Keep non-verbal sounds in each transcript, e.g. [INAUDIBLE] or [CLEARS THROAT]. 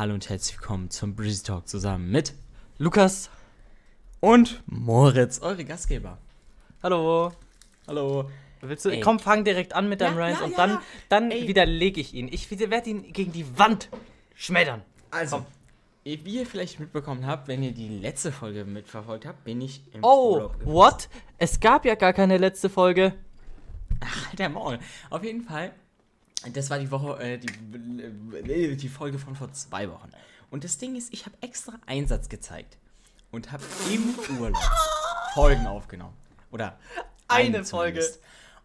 Hallo und herzlich willkommen zum Breezy Talk zusammen mit Lukas und Moritz, eure Gastgeber. Hallo. Hallo. Willst du? Ey. Komm, fang direkt an mit deinem Ja, Rhymes ja, und ja, dann, ja. dann Ey. widerlege ich ihn. Ich werde ihn gegen die Wand schmettern. Also, wie ihr vielleicht mitbekommen habt, wenn ihr die letzte Folge mitverfolgt habt, bin ich im Oh, Urlaub gewesen. what? Es gab ja gar keine letzte Folge. Halt der Maul. Auf jeden Fall, das war die Woche, äh, die, die Folge von vor zwei Wochen. Und das Ding ist, ich habe extra Einsatz gezeigt und habe im Urlaub [LAUGHS] Folgen aufgenommen. Oder Eine Folge.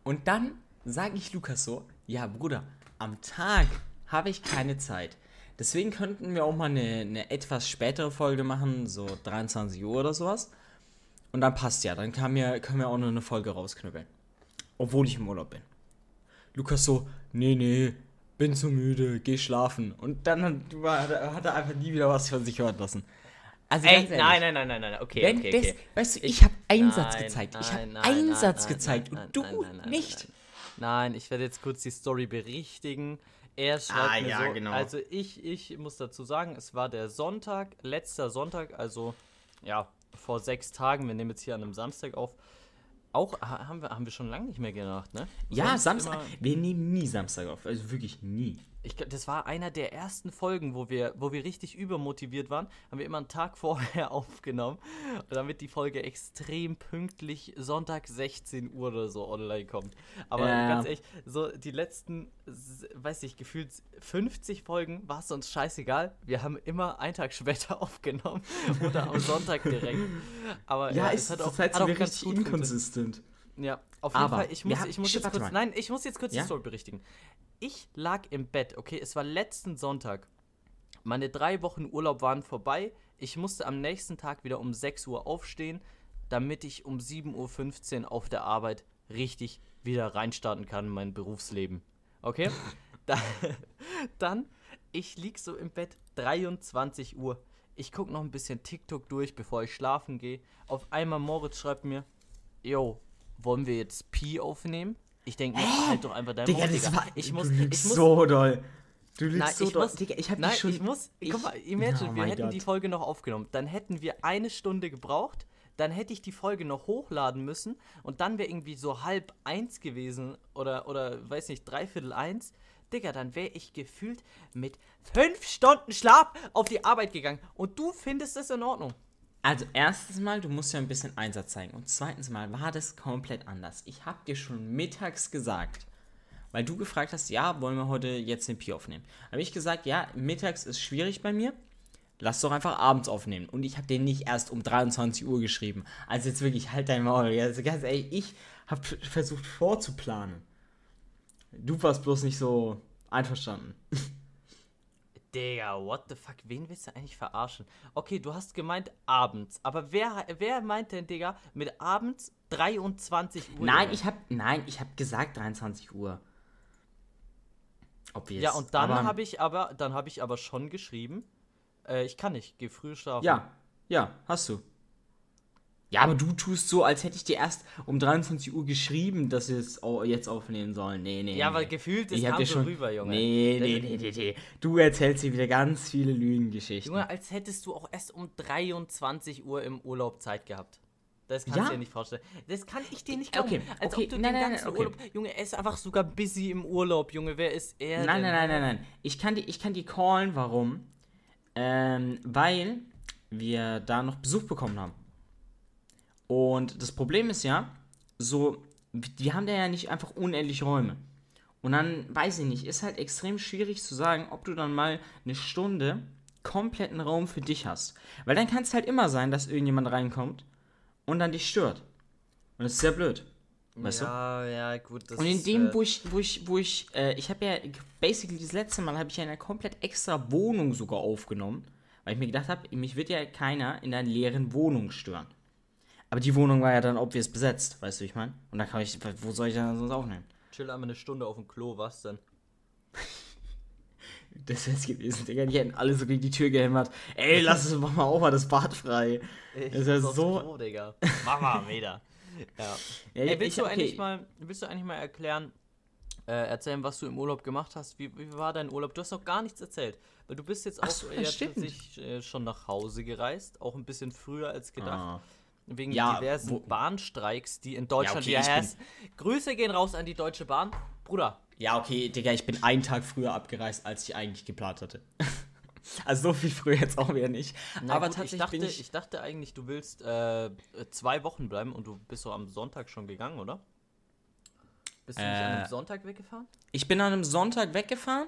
Und dann sage ich Lukas so, ja Bruder, am Tag habe ich keine Zeit. Deswegen könnten wir auch mal eine, eine etwas spätere Folge machen, so 23 Uhr oder sowas. Und dann passt ja, dann kann mir, können wir auch noch eine Folge rausknüppeln. Obwohl ich im Urlaub bin. Lukas so, nee, nee, bin zu müde, geh schlafen. Und dann hat, er einfach nie wieder was von sich hören lassen. Also Ey, nein, nein, nein, nein, nein. Okay, wenn okay, das, okay. weißt du, ich, Ich- habe Einsatz Nein, gezeigt. ich habe nein, Einsatz nein, gezeigt und du nicht. Nein, ich werde jetzt kurz die Story berichtigen. Er schreibt Ah, mir ja, so, genau. also ich, ich muss dazu sagen, es war der Sonntag, letzter Sonntag, also ja, vor sechs Tagen, wir nehmen jetzt hier an einem Samstag auf. Auch ha- haben wir, haben wir schon lange nicht mehr gemacht, ne? Ja, Sonst Samstag. immer- Wir nehmen nie Samstag auf. Also wirklich nie. Ich, das war einer der ersten Folgen, wo wir, wo wir richtig übermotiviert waren. Haben wir immer einen Tag [LAUGHS] vorher aufgenommen, damit die Folge extrem pünktlich Sonntag 16 Uhr oder so online kommt. Aber Ja. ganz ehrlich, so die letzten, weiß ich, gefühlt 50 Folgen war es uns scheißegal. Wir haben immer einen Tag später [LAUGHS] aufgenommen oder am Sonntag direkt. Aber ja, es hat auch, hat auch ganz gut funktioniert. Ja, auf jeden Aber Fall, ich muss, haben- ich muss Shit, jetzt kurz, mal. nein, ich muss jetzt kurz Ja? die Story berichtigen. Ich lag im Bett, okay, es war letzten Sonntag. Meine drei Wochen Urlaub waren vorbei. Ich musste am nächsten Tag wieder um 6 Uhr aufstehen, damit ich um 7.15 Uhr auf der Arbeit richtig wieder reinstarten kann in mein Berufsleben. Okay? [LAUGHS] da, dann, ich lieg so im Bett, 23 Uhr. Ich guck noch ein bisschen TikTok durch, bevor ich schlafen gehe. Auf einmal Moritz schreibt mir, yo, wollen wir jetzt Pi aufnehmen? Ich denke, halt doch einfach dein Digga, das Digga. war. ich du muss, lügst ich muss, so doll. Du lügst Nein, so ich doll. muss, Digga, ich hab nein, dich schon. ich muss, ich- guck mal, imagine, Oh wir hätten die Gott. Folge noch aufgenommen. Dann hätten wir eine Stunde gebraucht, dann hätte ich die Folge noch hochladen müssen und dann wäre irgendwie so halb eins gewesen oder, oder, weiß nicht, dreiviertel eins. Digga, dann wäre ich gefühlt mit fünf Stunden Schlaf auf die Arbeit gegangen und du findest das in Ordnung. Also, erstens mal, du musst ja ein bisschen Einsatz zeigen. Und zweitens mal war das komplett anders. Ich hab dir schon mittags gesagt, weil du gefragt hast, ja, wollen wir heute jetzt den Pi aufnehmen? Habe ich gesagt, ja, mittags ist schwierig bei mir. Lass doch einfach abends aufnehmen. Und ich habe den nicht erst um 23 Uhr geschrieben. Also jetzt wirklich, halt dein Maul. Also ganz ehrlich, ich habe versucht vorzuplanen. Du warst bloß nicht so einverstanden. [LAUGHS] Digga, what the fuck, wen willst du eigentlich verarschen? Okay, du hast gemeint abends, aber wer, wer meint denn, Digga, mit abends 23 Uhr? Nein, ich habe nein, ich habe gesagt 23 Uhr. Ob wir Ja, und dann habe ich aber, dann habe ich aber schon geschrieben, äh, ich kann nicht, geh früh schlafen. Ja, ja, hast du. Ja, aber du tust so, als hätte ich dir erst um 23 Uhr geschrieben, dass wir es jetzt aufnehmen sollen. Nee, nee. Ja, nee. weil gefühlt, das ich kam so schon rüber, Junge. Nee, nee, nee, nee, nee. Du erzählst hier wieder ganz viele Lügengeschichten. Junge, als hättest du auch erst um 23 Uhr im Urlaub Zeit gehabt. Das kannst Ja? du dir nicht vorstellen. Das kann ich dir nicht glauben. Okay, Als okay, ob du nein, den ganzen nein, okay. Urlaub. Junge, er ist einfach sogar busy im Urlaub, Junge. Wer ist er? Nein, denn? nein, nein, nein, nein. Ich kann dir, ich kann dir callen, warum? Ähm, weil wir da noch Besuch bekommen haben. Und das Problem ist ja, so, wir haben da ja nicht einfach unendlich Räume. Und dann, weiß ich nicht, ist halt extrem schwierig zu sagen, ob du dann mal eine Stunde kompletten Raum für dich hast. Weil dann kann es halt immer sein, dass irgendjemand reinkommt und dann dich stört. Und das ist sehr blöd. Weißt du? ja, ja, gut. Das Und in ist, dem, äh, wo ich, wo ich, wo ich, äh, ich habe ja, basically das letzte Mal habe ich ja eine komplett extra Wohnung sogar aufgenommen, weil ich mir gedacht habe, mich wird ja keiner in einer leeren Wohnung stören. Aber die Wohnung war ja dann obvious besetzt, weißt du, wie ich meine? Und da kann ich, wo soll ich dann sonst aufnehmen? Chill einmal eine Stunde auf dem Klo, was denn? [LAUGHS] Das wäre es gewesen, Digga, die hätten alle so gegen die Tür gehämmert. Ey, lass es mach mal auf, mal das Bad frei. Ich Das ist so- Klo, Digga. Mach mal wieder. [LAUGHS] Ja. Ja, Ey, willst, ich- du eigentlich mal, willst du eigentlich mal erklären, äh, erzählen, was du im Urlaub gemacht hast. Wie, wie war dein Urlaub? Du hast noch gar nichts erzählt. Weil du bist jetzt Ach auch so, äh, ja, tatsächlich äh, schon nach Hause gereist. Auch ein bisschen früher als gedacht. Ah. Wegen Ja, diversen wo- Bahnstreiks, die in Deutschland okay, ich bin- herrschen. Grüße gehen raus an die Deutsche Bahn. Bruder, Ja, okay, Digga, ich bin einen Tag früher abgereist, als ich eigentlich geplant hatte. [LAUGHS] also so viel früher jetzt auch wieder nicht. Na Aber gut, tatsächlich ich dachte, ich, ich dachte eigentlich, du willst äh, zwei Wochen bleiben und du bist so am Sonntag schon gegangen, oder? Bist du nicht an Äh, einem Sonntag weggefahren? ich bin an einem Sonntag weggefahren.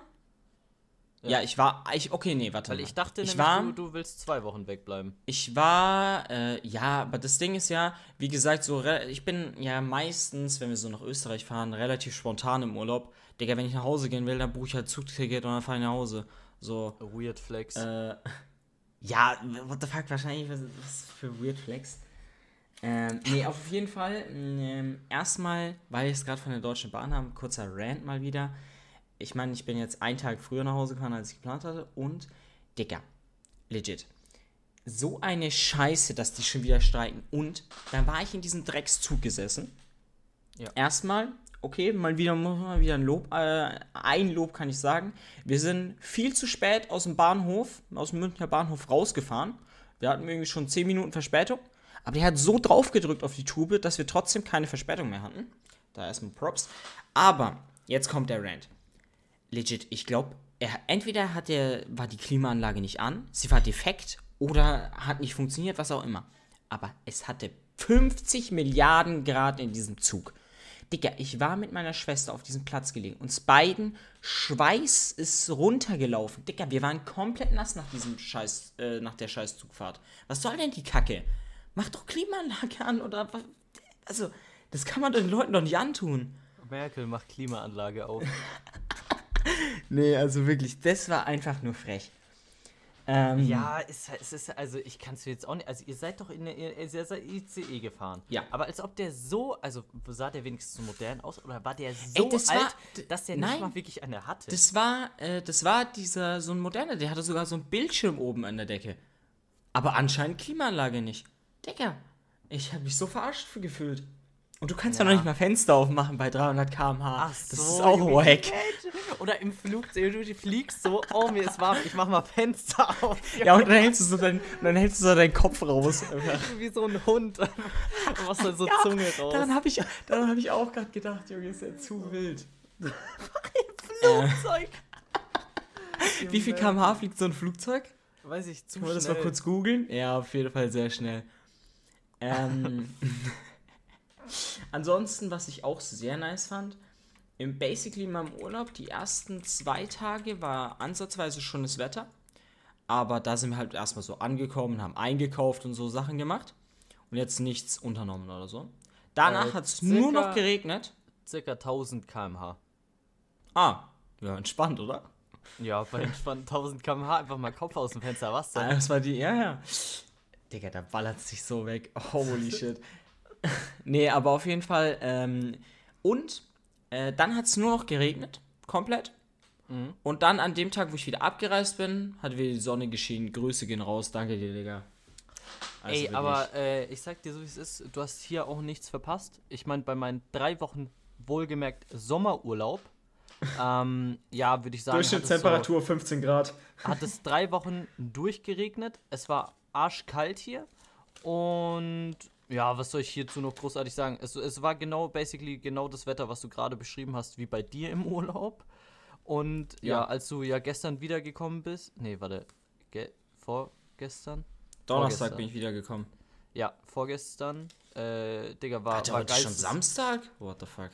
Ja, ich war, ich, okay, nee, warte Weil mal. ich dachte ich nämlich, war, du, du willst zwei Wochen wegbleiben. Ich war, äh, ja, aber das Ding ist ja, wie gesagt, so, ich bin ja meistens, wenn wir so nach Österreich fahren, relativ spontan im Urlaub. Digga, wenn ich nach Hause gehen will, dann buche ich halt Zugticket und dann fahre ich nach Hause. So, Weird Flex. äh, [LAUGHS] ja, what the fuck, wahrscheinlich, was, was für Weird Flex. Ähm, nee, auf jeden Fall, ähm, erstmal, weil ich es gerade von der Deutschen Bahn habe, kurzer Rant mal wieder. Ich meine, ich bin jetzt einen Tag früher nach Hause gefahren, als ich geplant hatte und, Digga, legit. So eine Scheiße, dass die schon wieder streiken. Und dann war ich in diesem Dreckszug gesessen. Ja. Erstmal, okay, mal wieder, mal wieder ein Lob. Äh, ein Lob kann ich sagen. Wir sind viel zu spät aus dem Bahnhof, aus dem Münchner Bahnhof rausgefahren. Wir hatten irgendwie schon 10 Minuten Verspätung. Aber der hat so drauf gedrückt auf die Tube, dass wir trotzdem keine Verspätung mehr hatten. Da erstmal Props. Aber jetzt kommt der Rant legit, ich glaube, er entweder hat der, war die Klimaanlage nicht an, sie war defekt oder hat nicht funktioniert, was auch immer. Aber es hatte 50 Milliarden Grad in diesem Zug. Digga, ich war mit meiner Schwester auf diesem Platz gelegen. Uns beiden Schweiß ist runtergelaufen. Digga, wir waren komplett nass nach diesem Scheiß, äh, nach der Scheißzugfahrt. Was soll denn die Kacke? Mach doch Klimaanlage an oder was? Also, das kann man den Leuten doch nicht antun. Merkel macht Klimaanlage auf. [LAUGHS] [LAUGHS] Nee, also wirklich, das war einfach nur frech. Ähm, ja, es, es ist, also ich kann es jetzt auch nicht, also ihr seid doch in der, ihr, ihr seid ICE gefahren. Ja. Aber als ob der so, also sah der wenigstens so modern aus oder war der so Ey, das alt, war- dass der nein. nicht mal wirklich eine hatte? Das war, äh, das war dieser, so ein moderner, der hatte sogar so einen Bildschirm oben an der Decke. Aber anscheinend Klimaanlage nicht. Digga, ich habe mich so verarscht gefühlt. Und du kannst ja, Ja. noch nicht mal Fenster aufmachen bei 300 km/h. Ach das so, ist auch wack. Oder im Flugzeug, du fliegst so, oh mir ist warm, ich mach mal Fenster auf. [LAUGHS] Ja, und dann hältst du so, dein, dann hältst du so deinen Kopf raus. [LAUGHS] Wie so ein Hund. [LAUGHS] Und machst dann so Zunge raus. Daran habe ich, daran hab ich auch gerade gedacht, Junge, ist ja zu wild. Flugzeug. Wie viel km/h fliegt so ein Flugzeug? Weiß ich, zu Können wir das mal kurz googeln? Ja, auf jeden Fall sehr schnell. Ähm, ansonsten, was ich auch sehr nice fand, im Basically in meinem Urlaub, die ersten zwei Tage war ansatzweise schönes Wetter. Aber da sind wir halt erstmal so angekommen, haben eingekauft und so Sachen gemacht. Und jetzt nichts unternommen oder so. Danach Äh, hat es nur noch geregnet. Circa 1000 km/h. Ah, ja, entspannt, oder? Ja, bei entspannt [LAUGHS] 1000 km/h einfach mal Kopf aus dem Fenster. Was Ah, denn? das war die, ja, ja. Digga, da ballert sich so weg. Holy [LAUGHS] shit. nee, aber auf jeden Fall. Ähm, und äh, dann hat es nur noch geregnet. Komplett. Mhm. Und dann an dem Tag, wo ich wieder abgereist bin, hat wieder die Sonne geschienen. Grüße gehen raus. Danke dir, Digga. Also Ey, wirklich. aber äh, ich sag dir so, wie es ist, du hast hier auch nichts verpasst. Ich meine, bei meinen drei Wochen wohlgemerkt Sommerurlaub, [LAUGHS] ähm, ja, würde ich sagen, es, so, Durchschnittstemperatur 15 Grad. hat es drei Wochen durchgeregnet. Es war arschkalt hier. Und ja, was soll ich hierzu noch großartig sagen? Es, es war genau, basically genau das Wetter, was du gerade beschrieben hast, wie bei dir im [LAUGHS] Urlaub. Und ja, Ja. als du ja gestern wiedergekommen bist, nee, warte, ge vorgestern? Donnerstag Vorgestern. bin ich wiedergekommen. Ja, vorgestern, äh, Digga, war, Alter, war heute ist schon Samstag? What the fuck?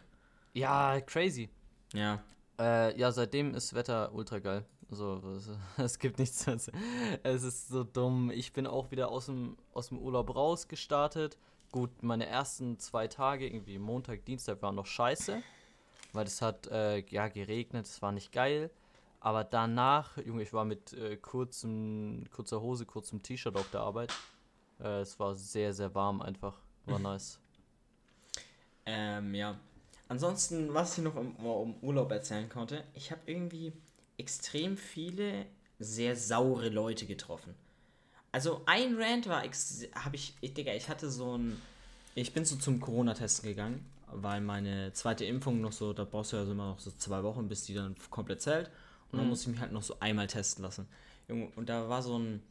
Ja, crazy. Ja. Äh, ja, seitdem ist Wetter ultra geil. Also, [LAUGHS] es, gibt nichts. Es ist so dumm. Ich bin auch wieder aus dem, aus dem Urlaub rausgestartet. Gut, meine ersten zwei Tage, irgendwie Montag, Dienstag, waren noch scheiße. Weil es hat, äh, ja, geregnet, es war nicht geil. Aber danach, Junge, ich war mit äh, kurzem, kurzer Hose, kurzem T-Shirt auf der Arbeit. Äh, es war sehr, sehr warm einfach. War [LAUGHS] nice. Ähm, ja. Ansonsten, was ich noch im, um Urlaub erzählen konnte, ich habe irgendwie extrem viele sehr saure Leute getroffen. Also ein Rant war, habe ich, ich, Digga, ich hatte so ein, ich bin so zum Corona-Testen gegangen, weil meine zweite Impfung noch so, da brauchst du ja also immer noch so zwei Wochen, bis die dann komplett zählt. Und dann Mhm. musste ich mich halt noch so einmal testen lassen. Junge, und da war so ein,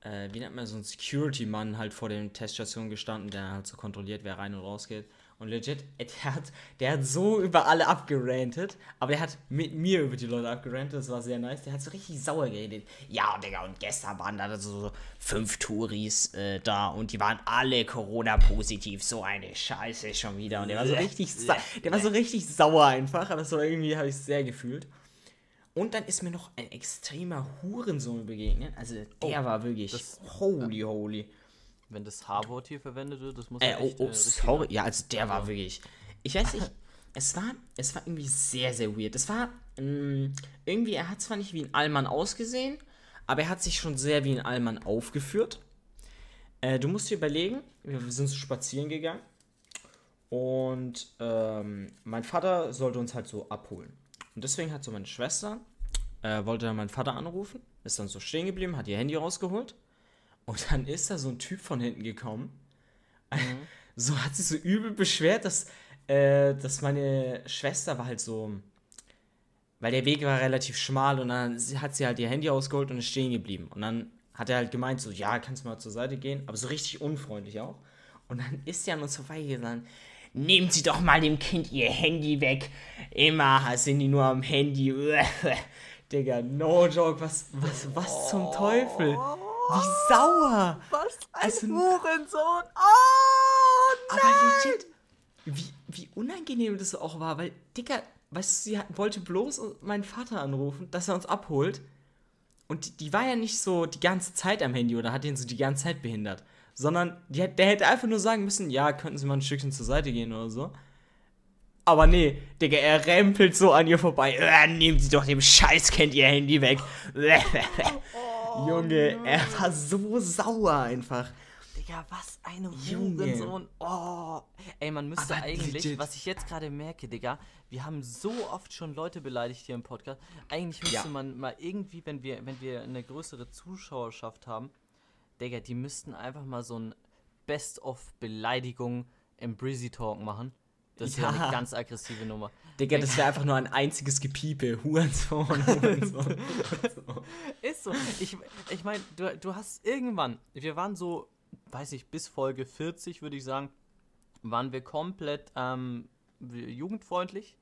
äh, wie nennt man so ein Security-Mann halt vor den Teststationen gestanden, der halt so kontrolliert, wer rein und raus geht. Und legit, der hat, der hat so über alle abgerantet, aber der hat mit mir über die Leute abgerantet, das war sehr nice. Der hat so richtig sauer geredet. Ja, Digga, und gestern waren da so fünf Touris äh, da und die waren alle Corona-positiv. So eine Scheiße schon wieder. Und der war so richtig, der war so richtig sauer einfach, aber so irgendwie habe ich es sehr gefühlt. Und dann ist mir noch ein extremer Hurensohn begegnet. Also der Oh, war wirklich das- holy holy. Wenn das H-Wort hier verwendet wird, das muss Äh, ja oh, echt, oh, äh, richtig sorry. sein. Ja, also der war wirklich. Ich weiß nicht. Es war, es war irgendwie sehr, sehr weird. Es war mh, irgendwie, er hat zwar nicht wie ein Allmann ausgesehen, aber er hat sich schon sehr wie ein Allmann aufgeführt. Äh, du musst dir überlegen, wir sind so spazieren gegangen und ähm, mein Vater sollte uns halt so abholen. Und deswegen hat so meine Schwester, äh, wollte dann meinen Vater anrufen, ist dann so stehen geblieben, hat ihr Handy rausgeholt und dann ist da so ein Typ von hinten gekommen. [LAUGHS] So hat sich so übel beschwert, dass, äh, dass meine Schwester war halt so. Weil der Weg war relativ schmal und dann sie- hat sie halt ihr Handy ausgeholt und ist stehen geblieben. Und dann hat er halt gemeint, so, ja, kannst du mal zur Seite gehen, aber so richtig unfreundlich auch. Und dann ist er an uns vorbeigegangen. Nehmen Sie doch mal dem Kind Ihr Handy weg. Immer sind die nur am Handy. [LAUGHS] Digga, no joke, was, was, was zum Teufel? Wie sauer! Was ein Also- Hurensohn! Oh, Aber legit, wie, wie unangenehm das auch war, weil, Dicker, weißt du, sie wollte bloß meinen Vater anrufen, dass er uns abholt. Und die, die war ja nicht so die ganze Zeit am Handy oder hat ihn so die ganze Zeit behindert. Sondern die, der hätte einfach nur sagen müssen, ja, könnten Sie mal ein Stückchen zur Seite gehen oder so. Aber nee, Digga, er rempelt so an ihr vorbei. Äh, nehmen Sie doch dem Scheißkind Ihr Handy weg. [LAUGHS] [LAUGHS] Junge, er war so sauer einfach. Digga, was ein Junge. Hurensohn. Oh. Ey, man müsste Aber eigentlich, legit. was ich jetzt gerade merke, Digga, wir haben so oft schon Leute beleidigt hier im Podcast. Eigentlich müsste Ja. man mal irgendwie, wenn wir, wenn wir eine größere Zuschauerschaft haben, Digga, die müssten einfach mal so ein Best-of-Beleidigung im Breezy Talk machen. Das wäre Ja. eine ganz aggressive Nummer. Digga, das wäre einfach nur ein einziges Gepiepe. Hurensohn, Hurensohn. Ist so. Ich, ich meine, du, du hast irgendwann, wir waren so, weiß ich, bis Folge 40, würde ich sagen, waren wir komplett ähm, jugendfreundlich.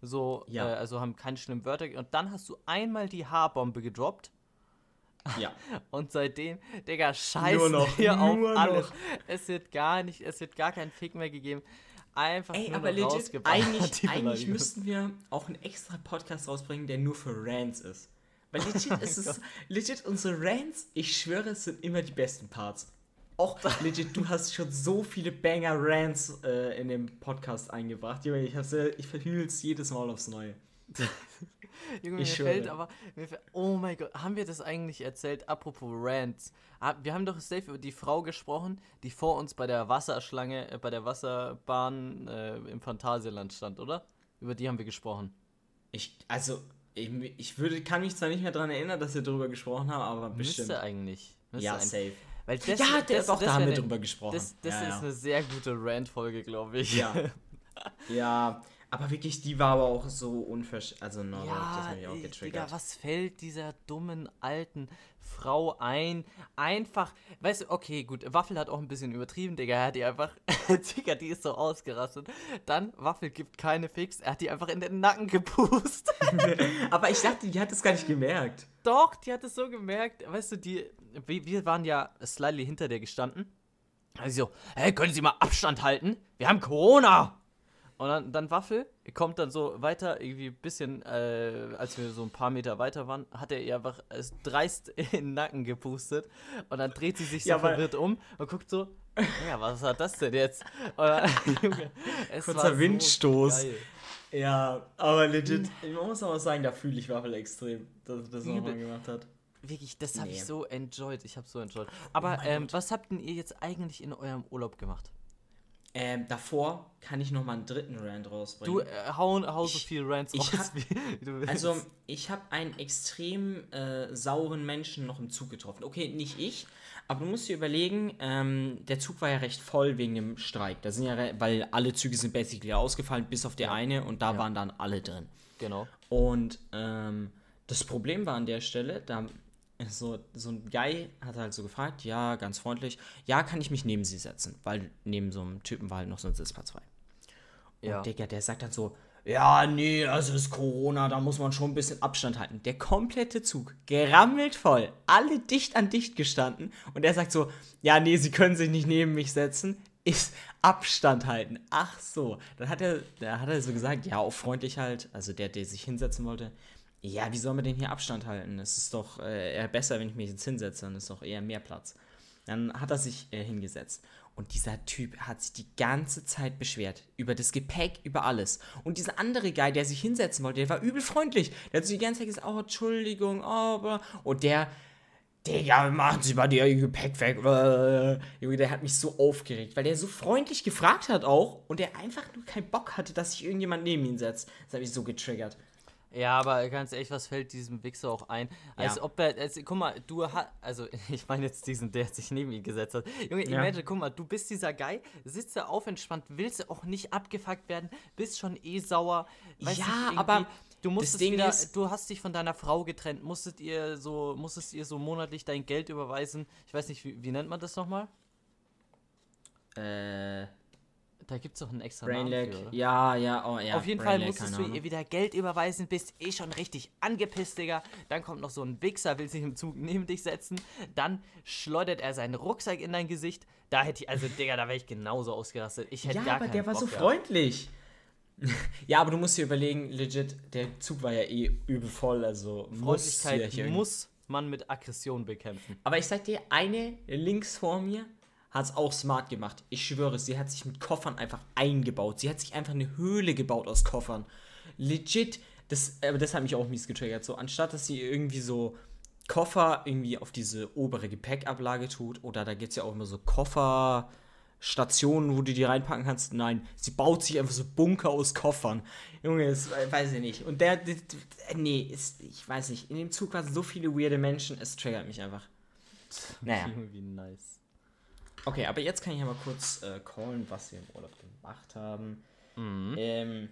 So, Ja. äh, also haben keine schlimmen Wörter. Und dann hast du einmal die Haarbombe gedroppt. ja. [LAUGHS] Und seitdem, Digga, scheiß Nur noch, hier auf nur alles. noch. Es wird gar nicht, es wird gar keinen Fick mehr gegeben. Einfach Ey, nur aber legit, eigentlich, eigentlich müssten wir auch einen extra Podcast rausbringen, der nur für Rants ist. Weil legit [LAUGHS] ist es, legit unsere Rants, ich schwöre, es sind immer die besten Parts. Auch [LAUGHS] legit, du hast schon so viele Banger-Rants äh, in dem Podcast eingebracht. Junge, ich, äh, ich verhühl's jedes Mal aufs Neue. [LAUGHS] Junge, mir Ich fällt schwöre. aber, mir fällt, oh mein Gott, haben wir das eigentlich erzählt? Apropos Rants. Wir haben doch safe über die Frau gesprochen, die vor uns bei der Wasserschlange, äh, bei der Wasserbahn äh, im Phantasialand stand, oder? Über die haben wir gesprochen. Ich, also, ich, ich würde, kann mich zwar nicht mehr daran erinnern, dass wir darüber gesprochen haben, aber bestimmt. Müsste eigentlich. Müsste ja, eigentlich. safe. Weil das, ja, der, das, doch, das da haben wir ne- drüber gesprochen. Das, das ja, ist ja. eine sehr gute Rant-Folge, glaube ich. Ja. [LAUGHS] ja, aber wirklich, die war aber auch so unversch... Also, no, das Ja, hat mich auch Digga, getriggert. was fällt dieser dummen alten Frau ein? Einfach, weißt du, okay, gut, Waffel hat auch ein bisschen übertrieben, Digga, er hat die einfach, [LAUGHS] Digga, die ist so ausgerastet. Dann, Waffel gibt keine Fix, er hat die einfach in den Nacken gepust. [LAUGHS] aber ich dachte, die hat es gar nicht gemerkt. Doch, die hat es so gemerkt, weißt du, die, wir, waren ja slightly hinter der gestanden. Also so, hey, können Sie mal Abstand halten? Wir haben Corona! Und dann, dann Waffel kommt dann so weiter, irgendwie ein bisschen, äh, als wir so ein paar Meter weiter waren, hat er ihr einfach es dreist [LAUGHS] in den Nacken gepustet. Und dann dreht sie sich so Ja, verwirrt um und guckt so, ja, was hat das denn jetzt? Dann, [LAUGHS] Junge, es Kurzer so Windstoß. geil. Ja, aber legit, man muss aber sagen, da fühle ich Waffel extrem, dass er das nochmal gemacht hat. Wirklich, das habe Nee. ich so enjoyed. Ich habe so enjoyed. Aber mein ähm, was habt denn ihr jetzt eigentlich in eurem Urlaub gemacht? Ähm, davor kann ich noch mal einen dritten Rant rausbringen. Du äh, hau, hau so Ich- viel Rants ich raus, hab- wie [LAUGHS] du willst. Also, ich habe einen extrem äh, sauren Menschen noch im Zug getroffen. Okay, nicht ich, aber du musst dir überlegen, ähm, der Zug war ja recht voll wegen dem Streik. Da sind ja, weil alle Züge sind basically ausgefallen, bis auf der eine und da Ja. waren dann alle drin. genau. Und ähm, das Problem war an der Stelle, da so, so ein Guy hat halt so gefragt, ja, ganz freundlich, ja, kann ich mich neben sie setzen? Weil neben so einem Typen war halt noch so ein Sitzplatz frei. Und Ja. Digga, der sagt dann so, ja, nee, also ist Corona, da muss man schon ein bisschen Abstand halten. Der komplette Zug, gerammelt voll, alle dicht an dicht gestanden. Und er sagt so, ja, nee, sie können sich nicht neben mich setzen, ist Abstand halten. Ach so. Dann hat er, da hat er so gesagt, ja, auch freundlich halt, also der, der sich hinsetzen wollte, ja, wie soll man denn hier Abstand halten? Es ist doch äh, eher besser, wenn ich mich jetzt hinsetze, dann ist doch eher mehr Platz. Dann hat er sich äh, hingesetzt. Und dieser Typ hat sich die ganze Zeit beschwert. Über das Gepäck, über alles. Und dieser andere Guy, der sich hinsetzen wollte, der war übel freundlich. Der hat so die ganze Zeit gesagt, oh, Entschuldigung, oh, aber. Und der, Digga, machen Sie mal Ihr Gepäck weg. Junge, der hat mich so aufgeregt, weil der so freundlich gefragt hat auch und der einfach nur keinen Bock hatte, dass sich irgendjemand neben ihn setzt. Das hat mich so getriggert. Ja, aber ganz ehrlich, was fällt diesem Wichser auch ein? Als Ja. ob er, als, guck mal, du hast, also [LAUGHS] ich meine jetzt diesen, der sich neben ihn gesetzt hat. Junge, Ja. imagine, guck mal, du bist dieser Guy, sitzt da auf entspannt, willst auch nicht abgefuckt werden, bist schon eh sauer. weiß Ja, nicht, aber du musstest wieder, ist- du hast dich von deiner Frau getrennt, musstet ihr so, musstest ihr so monatlich dein Geld überweisen. Ich weiß nicht, wie, wie nennt man das nochmal? Äh, Da gibt es doch einen extra Brainlag. Namen für? Ja, ja, oh ja. Auf jeden Fall Brainlag, musstest keine du ihr wieder Geld überweisen, bist eh schon richtig angepisst, Digga. Dann kommt noch so ein Wichser, will sich im Zug neben dich setzen. Dann schleudert er seinen Rucksack in dein Gesicht. Da hätte ich, also Digga, da wäre ich genauso ausgerastet. Ich hätte Ja, gar aber der war Bock so freundlich. [LAUGHS] ja, aber du musst dir überlegen, legit, der Zug war ja eh übel voll, also muss Freundlichkeit hier muss man mit Aggression bekämpfen. Aber ich sag dir, eine links vor mir hat es auch smart gemacht. Ich schwöre, sie hat sich mit Koffern einfach eingebaut. Sie hat sich einfach eine Höhle gebaut aus Koffern. Legit, das, aber das hat mich auch mies getriggert. So, anstatt dass sie irgendwie so Koffer irgendwie auf diese obere Gepäckablage tut, oder da gibt es ja auch immer so Kofferstationen, wo du die reinpacken kannst. Nein, sie baut sich einfach so Bunker aus Koffern. Junge, das weiß ich nicht. Und der, der, der nee, ist, ich weiß nicht. In dem Zug waren so viele weirde Menschen, es triggert mich einfach. [LAUGHS] Naja. Irgendwie nice. Okay, aber jetzt kann ich ja mal kurz äh, callen, was wir im Urlaub gemacht haben. Mhm. Ähm,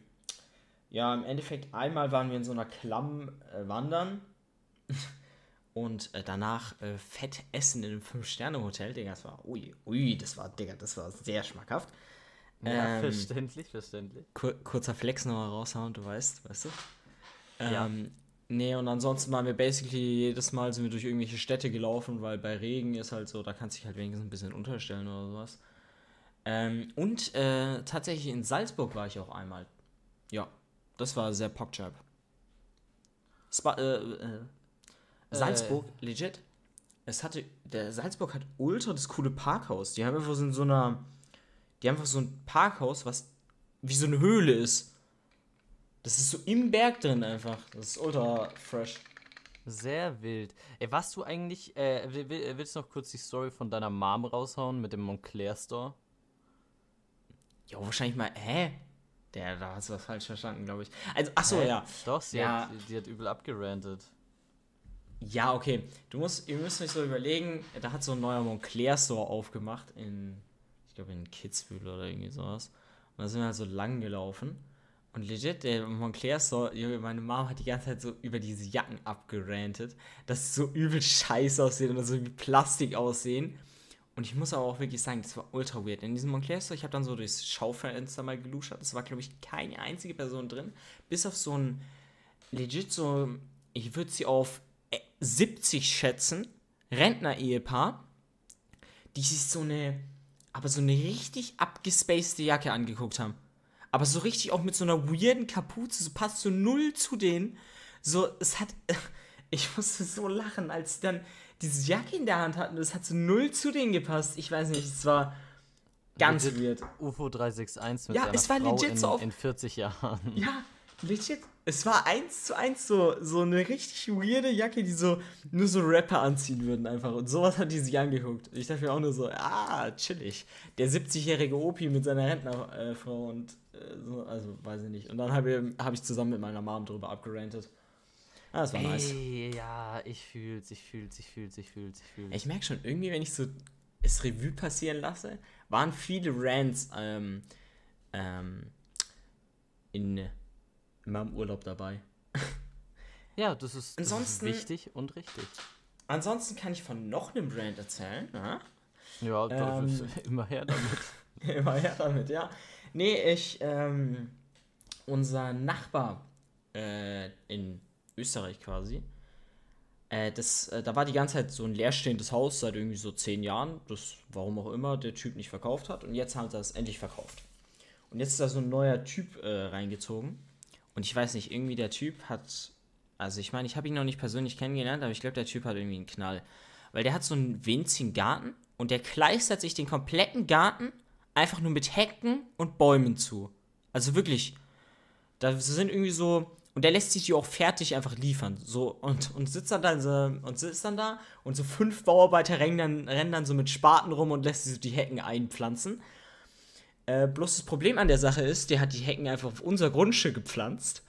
ja, im Endeffekt, einmal waren wir in so einer Klamm äh, wandern [LAUGHS] und äh, danach äh, fett essen in einem 5-Sterne-Hotel. Digga, das war, ui, ui, das war, Digga, das war sehr schmackhaft. Ja, Ähm, verständlich, verständlich. Kur kurzer Flex nochmal raushauen, du weißt, weißt du? Ja. Ähm, nee, und ansonsten waren wir basically jedes Mal sind wir durch irgendwelche Städte gelaufen, weil bei Regen ist halt so, da kannst du dich halt wenigstens ein bisschen unterstellen oder sowas. Ähm, und äh, tatsächlich in Salzburg war ich auch einmal. Ja, das war sehr Pockjab. Spa äh, äh, Salzburg, legit. Es hatte, der Salzburg hat ultra das coole Parkhaus. Die haben einfach so in so einer, die haben einfach so ein Parkhaus, was wie so eine Höhle ist. Das ist so im Berg drin einfach. Das ist ultra fresh. Sehr wild. Ey, warst du eigentlich, äh, will- will- willst du noch kurz die Story von deiner Mom raushauen mit dem Montclair Store? Ja, wahrscheinlich mal, hä? Der, da hast du was falsch verstanden, glaube ich. Also, ach so, Hä? ja. Doch, sie, Ja. hat, die hat übel abgerantet. Ja, okay. Du musst, ihr müsst euch so überlegen, da hat so ein neuer Montclair Store aufgemacht in, ich glaube in Kitzbühel oder irgendwie sowas. Und da sind wir halt so lang gelaufen. Und legit, der Montclair Junge, meine Mom hat die ganze Zeit so über diese Jacken abgerantet, dass sie so übel scheiße aussehen oder so wie Plastik aussehen. Und ich muss aber auch wirklich sagen, das war ultra weird. In diesem Montclair Store, ich habe dann so durchs Schaufenster mal geluschert, es war, glaube ich, keine einzige Person drin. Bis auf so ein, legit so, ich würde sie auf äh, 70 schätzen, Rentner-Ehepaar, die sich so eine, aber so eine richtig abgespacede Jacke angeguckt haben. Aber so richtig auch mit so einer weirden Kapuze, so passt so null zu denen. So, es hat, [LAUGHS] ich musste so lachen, als sie dann diese Jacke in der Hand hatten, das hat so null zu denen gepasst. Ich weiß nicht, es war ganz Legit weird. UFO 361 mit Ja, es war Frau legit in, so auf- in 40 Jahren. Ja, legit, es war eins zu eins so, so eine richtig weirde Jacke, die so nur so Rapper anziehen würden einfach. Und sowas hat die sich angeguckt. Ich dachte mir auch nur so, ah, chillig. Der 70-jährige Opi mit seiner Rentnerfrau und äh, so, also weiß ich nicht. Und dann habe ich, hab ich zusammen mit meiner Mom drüber abgerantet. Ah, das war Ey, nice. ja, ich fühl's, ich fühl's, ich fühl's, ich fühl's, ich fühl's. Ich merke schon, irgendwie, wenn ich so es Revue passieren lasse, waren viele Rants ähm, ähm, in, in meinem Urlaub dabei. [LAUGHS] ja, das ist, das ist wichtig und richtig. Ansonsten kann ich von noch einem Brand erzählen. Ja? Ja, Ähm, [LAUGHS] immer her damit. [LAUGHS] Immer her damit, ja. Nee, ich, ähm, unser Nachbar äh, in Österreich quasi, äh, das, äh, da war die ganze Zeit so ein leerstehendes Haus seit irgendwie so zehn Jahren, das warum auch immer der Typ nicht verkauft hat und jetzt hat er es endlich verkauft. Und jetzt ist da so ein neuer Typ äh, reingezogen und ich weiß nicht, irgendwie der Typ hat, also ich meine, ich habe ihn noch nicht persönlich kennengelernt, aber ich glaube, der Typ hat irgendwie einen Knall. Weil der hat so einen winzigen Garten und der kleistert sich den kompletten Garten einfach nur mit Hecken und Bäumen zu. Also wirklich, da sind irgendwie so, und der lässt sich die auch fertig einfach liefern. So, und, und sitzt dann da, so, und sitzt dann da und so fünf Bauarbeiter rennen dann, rennen dann so mit Spaten rum und lässt sich so die Hecken einpflanzen. Äh, bloß das Problem an der Sache ist, der hat die Hecken einfach auf unser Grundstück gepflanzt.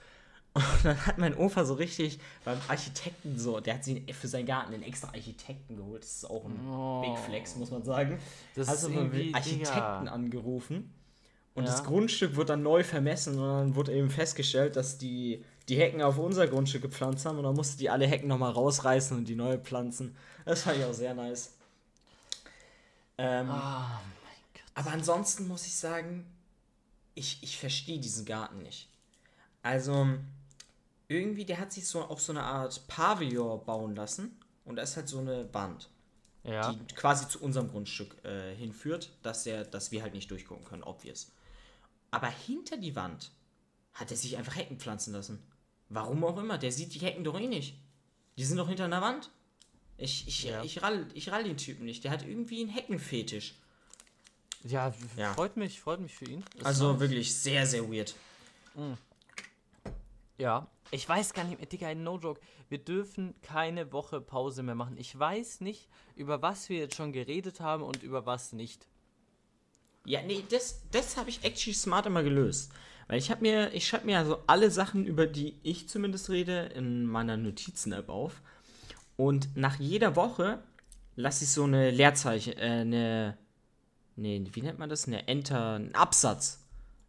Und dann hat mein Opa so richtig beim Architekten so, der hat sich für seinen Garten einen extra Architekten geholt. Das ist auch ein Oh. Big Flex, muss man sagen. Das also ist irgendwie, Architekten Digga. angerufen. Und Ja. das Grundstück wird dann neu vermessen und dann wurde eben festgestellt, dass die die Hecken auf unser Grundstück gepflanzt haben und dann musste die alle Hecken nochmal rausreißen und die neue pflanzen. Das fand ich auch sehr nice. Ähm, mein Gott. aber ansonsten muss ich sagen, ich, ich verstehe diesen Garten nicht. Also, irgendwie, der hat sich so auf so eine Art Pavillon bauen lassen. Und da ist halt so eine Wand, Ja. die quasi zu unserem Grundstück äh, hinführt, dass, der, dass wir halt nicht durchgucken können, obvious. Aber hinter die Wand hat er sich einfach Hecken pflanzen lassen. Warum auch immer, der sieht die Hecken doch eh nicht. Die sind doch hinter einer Wand. Ich, ich, Ja. ich, rall, ich rall den Typen nicht. Der hat irgendwie einen Heckenfetisch. Ja, Ja. freut mich, freut mich für ihn. Ist Also wirklich sehr, sehr weird. Ja. Ich weiß gar nicht mehr, Digga, no joke. Wir dürfen keine Woche Pause mehr machen. Ich weiß nicht, über was wir jetzt schon geredet haben und über was nicht. Ja, nee, das, das habe ich actually smart immer gelöst. Weil ich habe mir, ich schreibe mir also alle Sachen, über die ich zumindest rede, in meiner Notizen-App auf. Und nach jeder Woche lasse ich so eine Leerzeichen, äh, eine, nee, wie nennt man das? Eine Enter, einen Absatz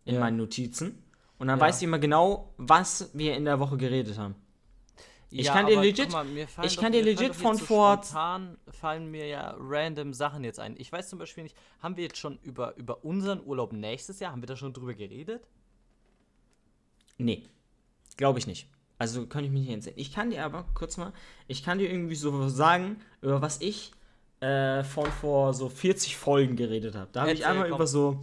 in Ja. meinen Notizen. Und dann Ja. weiß ich immer genau, was wir in der Woche geredet haben. Ich Ja, kann dir legit- mal, ich doch- kann dir legit von so vor- Spontan fallen mir ja random Sachen jetzt ein. Ich weiß zum Beispiel nicht, haben wir jetzt schon über, über unseren Urlaub nächstes Jahr, haben wir da schon drüber geredet? Nee, glaube ich nicht. Also kann ich mich nicht entsinnen. Ich kann dir aber, kurz mal, ich kann dir irgendwie so sagen, über was ich äh, von vor so 40 Folgen geredet habe. Da habe ich einmal komm. über so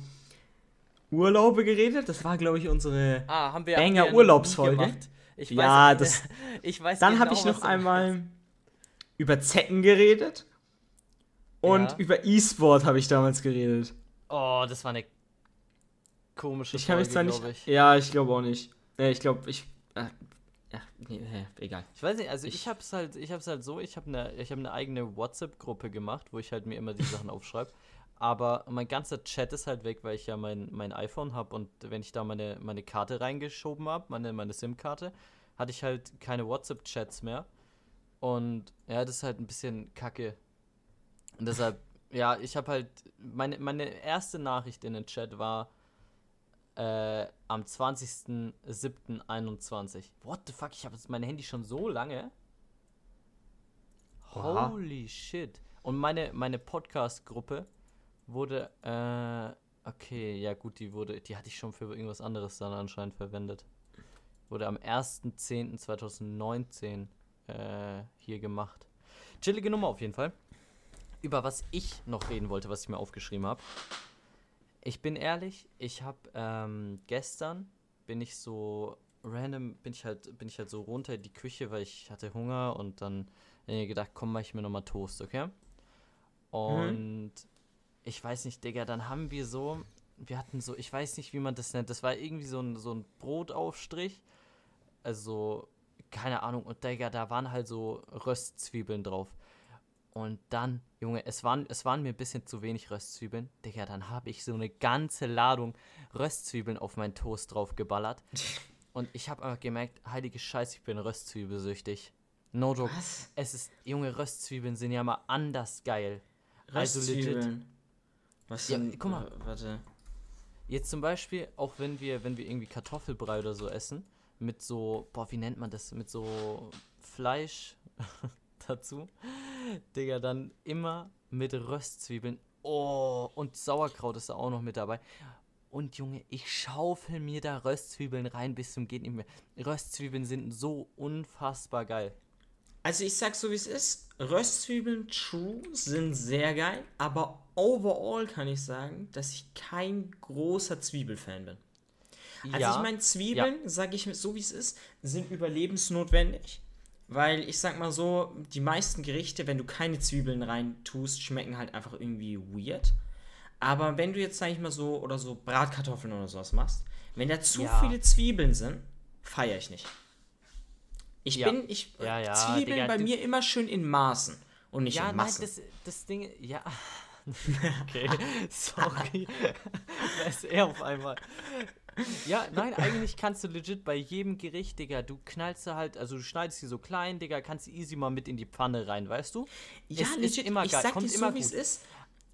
Urlaube geredet. Das war, glaube ich, unsere. Ah, haben wir Banger ja Urlaubsfolge. Ich weiß, Ja, das- [LAUGHS] ich weiß Dann habe genau, ich noch einmal meinst. über Zecken geredet. Und Ja. über E-Sport habe ich damals geredet. Oh, das war eine komische Ich kann mich zwar Folge, nicht. ich. Ja, ich glaube auch nicht. Nee, ich glaube, ich. Äh, ja, nee, nee, egal. Ich weiß nicht, also ich, Ich- hab's halt, ich hab's halt so, ich habe eine, ich habe eine eigene WhatsApp-Gruppe gemacht, wo ich halt mir immer die Sachen [LAUGHS] aufschreibe. Aber mein ganzer Chat ist halt weg, weil ich ja mein, mein iPhone habe und wenn ich da meine, meine Karte reingeschoben habe, meine, meine SIM-Karte, hatte ich halt keine WhatsApp-Chats mehr. Und ja, das ist halt ein bisschen kacke. Und deshalb, [LAUGHS] ja, ich habe halt, meine, meine erste Nachricht in den Chat war äh, am 20.07.21. What the fuck, ich habe jetzt mein Handy schon so lange. Oha. Holy shit. Und meine, meine Podcast-Gruppe wurde, äh, okay, ja gut, die wurde, die hatte ich schon für irgendwas anderes dann anscheinend verwendet. Wurde am 1.10.2019 äh, hier gemacht. Chillige Nummer auf jeden Fall. Über was ich noch reden wollte, was ich mir aufgeschrieben habe. Ich bin ehrlich, ich habe ähm, gestern bin ich so random bin ich halt bin ich halt so runter in die Küche, weil ich hatte Hunger und dann hab ich mir gedacht, komm, mach ich mir nochmal Toast, okay? Und ich weiß nicht, Digga, dann haben wir so, wir hatten so, ich weiß nicht, wie man das nennt, das war irgendwie so ein, so ein Brotaufstrich also, keine Ahnung, und Digga, da waren halt so Röstzwiebeln drauf. Und dann, Junge, es waren, es waren mir ein bisschen zu wenig Röstzwiebeln. Digga, dann habe ich so eine ganze Ladung Röstzwiebeln auf meinen Toast drauf geballert. [LAUGHS] Und ich habe einfach gemerkt, heilige Scheiße, ich bin röstzwiebelsüchtig. No joke. Was? Es ist, junge Röstzwiebeln sind ja mal anders geil. Also legit. Was Ja, denn? guck mal. Warte. Jetzt zum Beispiel, auch wenn wir, wenn wir irgendwie Kartoffelbrei oder so essen, mit so, boah, wie nennt man das? Mit so Fleisch [LAUGHS] dazu. Digga, dann immer mit Röstzwiebeln. Oh, und Sauerkraut ist da auch noch mit dabei. Und Junge, ich schaufel mir da Röstzwiebeln rein bis zum geht nicht mehr. Röstzwiebeln sind so unfassbar geil. Also ich sag so wie es ist, Röstzwiebeln true sind sehr geil, aber overall kann ich sagen, dass ich kein großer Zwiebelfan bin. Also ich meine, Zwiebeln, sage ich so wie es ist, sind überlebensnotwendig. Weil ich sag mal so, die meisten Gerichte, wenn du keine Zwiebeln rein tust, schmecken halt einfach irgendwie weird. Aber wenn du jetzt, sag ich mal so, oder so Bratkartoffeln oder sowas machst, wenn da zu Ja. viele Zwiebeln sind, feiere ich nicht. Ich Ja. bin, ich, Ja, ja, Zwiebeln Digga, bei mir immer schön in Maßen und nicht Ja, in nein, Massen. das, das Ding, ja. [LAUGHS] Okay, sorry. Wer ist er auf einmal? Ja, nein, eigentlich kannst du legit bei jedem Gericht, Digga, du knallst da halt, also du schneidest sie so klein, Digga, kannst sie easy mal mit in die Pfanne rein, weißt du? ja, es legit, immer ich geil, sag kommt dir so, wie es ist.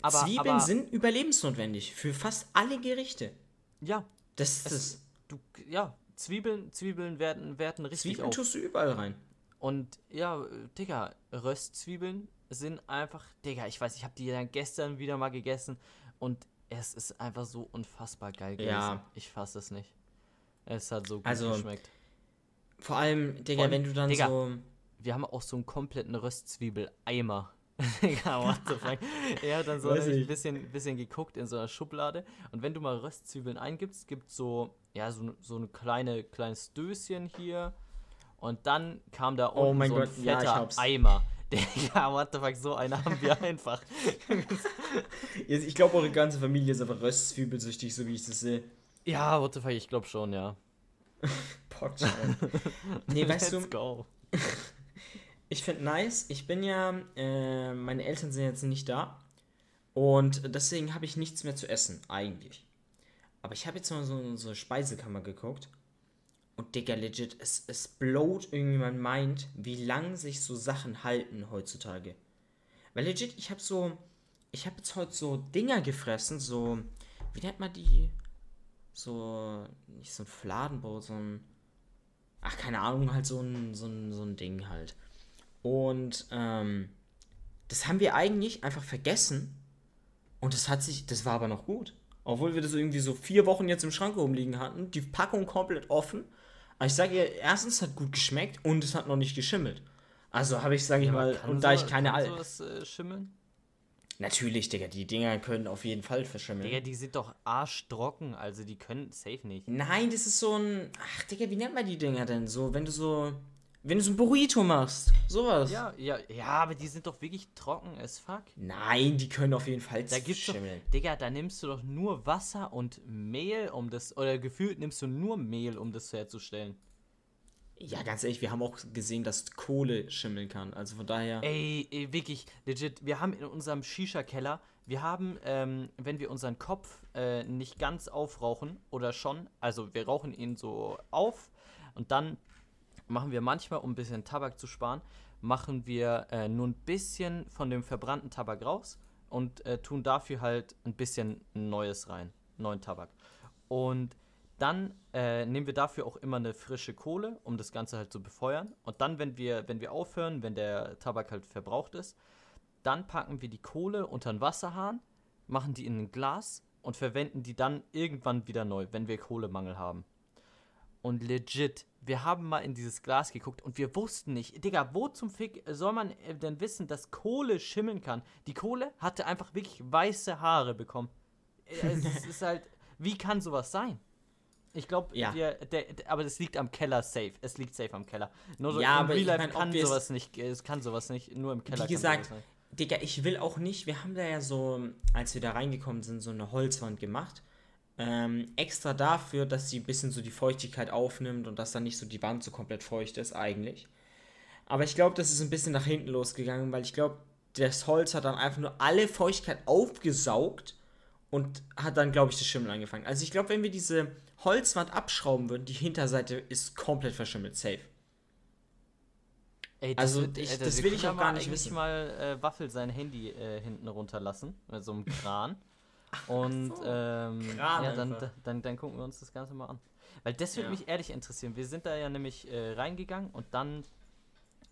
Aber, Zwiebeln aber, sind überlebensnotwendig für fast alle Gerichte. ja, Das ist es, das. du, ja, Zwiebeln, Zwiebeln werden, werden richtig Zwiebeln auf. tust du überall rein. Und ja, Digga, Röstzwiebeln sind einfach, Digga, ich weiß, ich habe die dann gestern wieder mal gegessen und es ist einfach so unfassbar geil gewesen. Ja. Ich fasse es nicht. Es hat so gut Also, geschmeckt. Vor allem, Digga, Und, wenn du dann Digga, so. Wir haben auch so einen kompletten Röstzwiebel-Eimer. [LAUGHS] Digga, what the fuck. Er hat dann so ein bisschen, bisschen geguckt in so einer Schublade. Und wenn du mal Röstzwiebeln eingibst, gibt so, ja, so, so ein kleine, kleines Döschen hier. Und dann kam da unten Oh mein so ein Gott, ja, fetter hab's. Eimer. [LAUGHS] Digga, what the fuck, so einen haben wir [LAUGHS] einfach. Ich glaube, eure ganze Familie ist einfach röstzwiebelsüchtig, so wie ich das sehe. Ja, what the fuck, ich glaube schon, ja. Potschein. nee, weißt Let's du, go. Ich finde nice. Ich bin ja, äh, meine Eltern sind jetzt nicht da. Und deswegen habe ich nichts mehr zu essen, eigentlich. Aber ich habe jetzt mal so in unsere Speisekammer geguckt. Und Digga, legit, es, es blowt irgendwie mein Mind, wie lang sich so Sachen halten heutzutage. Weil legit, ich habe so, ich habe jetzt heute so Dinger gefressen, so, wie nennt man die? So, nicht so ein Fladenbrot, so ein, ach, keine Ahnung, halt so ein, so ein, so ein Ding halt. Und, ähm, das haben wir eigentlich einfach vergessen. Und das hat sich, das war aber noch gut. Obwohl wir das irgendwie so vier Wochen jetzt im Schrank rumliegen hatten, die Packung komplett offen. Aber ich sage ihr, erstens es hat gut geschmeckt und es hat noch nicht geschimmelt. Also habe ich, sage ich Ja, aber mal, kann und da so- ich keine kann Al sowas, äh, schimmeln? Natürlich, Digga, die Dinger können auf jeden Fall verschimmeln. Digga, die sind doch arschtrocken, also die können safe nicht. Nein, das ist so ein. Ach, Digga, wie nennt man die Dinger denn? So, wenn du so. Wenn du so ein Burrito machst. Sowas. Ja, ja, ja, aber die sind doch wirklich trocken as fuck. Nein, die können auf jeden Fall Da gibt's doch, schimmeln. Digga, da nimmst du doch nur Wasser und Mehl, um das, oder gefühlt nimmst du nur Mehl, um das herzustellen. Ja, ganz ehrlich, wir haben auch gesehen, dass Kohle schimmeln kann. Also von daher. Ey, ey, wirklich, legit, wir haben in unserem Shisha-Keller, wir haben, ähm, wenn wir unseren Kopf äh, nicht ganz aufrauchen, oder schon, also wir rauchen ihn so auf und dann machen wir manchmal, um ein bisschen Tabak zu sparen, machen wir äh, nur ein bisschen von dem verbrannten Tabak raus und äh, tun dafür halt ein bisschen Neues rein, neuen Tabak. Und dann äh, nehmen wir dafür auch immer eine frische Kohle, um das Ganze halt zu befeuern. Und dann, wenn wir, wenn wir aufhören, wenn der Tabak halt verbraucht ist, dann packen wir die Kohle unter den Wasserhahn, machen die in ein Glas und verwenden die dann irgendwann wieder neu, wenn wir Kohlemangel haben. Und legit, wir haben mal in dieses Glas geguckt und wir wussten nicht, Digga, wo zum Fick soll man äh, denn wissen, dass Kohle schimmeln kann? Die Kohle hatte einfach wirklich weiße Haare bekommen. Äh, [LAUGHS] Es ist halt, wie kann sowas sein? Ich glaube, Ja. wir, der, der, aber das liegt am Keller safe. Es liegt safe am Keller. Nur so Ja, im aber Real ich Life mein, kann sowas nicht, es kann sowas nicht, nur im Keller Wie kann gesagt. Digga, ich will auch nicht. Wir haben da ja so, als wir da reingekommen sind, so eine Holzwand gemacht. Ähm, extra dafür, dass sie ein bisschen so die Feuchtigkeit aufnimmt und dass dann nicht so die Wand so komplett feucht ist, eigentlich. Aber ich glaube, das ist ein bisschen nach hinten losgegangen, weil ich glaube, das Holz hat dann einfach nur alle Feuchtigkeit aufgesaugt und hat dann, glaube ich, das Schimmel angefangen. Also ich glaube, wenn wir diese Holzwand abschrauben würden, die Hinterseite ist komplett verschimmelt, safe. Ey, Also, wird- ich- das will ich auch gar nicht wissen. mal äh, Waffel sein Handy äh, hinten runterlassen, mit so einem Kran. Und so. ähm, ja, dann, dann, dann gucken wir uns das Ganze mal an. Weil das würde Ja. mich ehrlich interessieren. Wir sind da ja nämlich äh, reingegangen und dann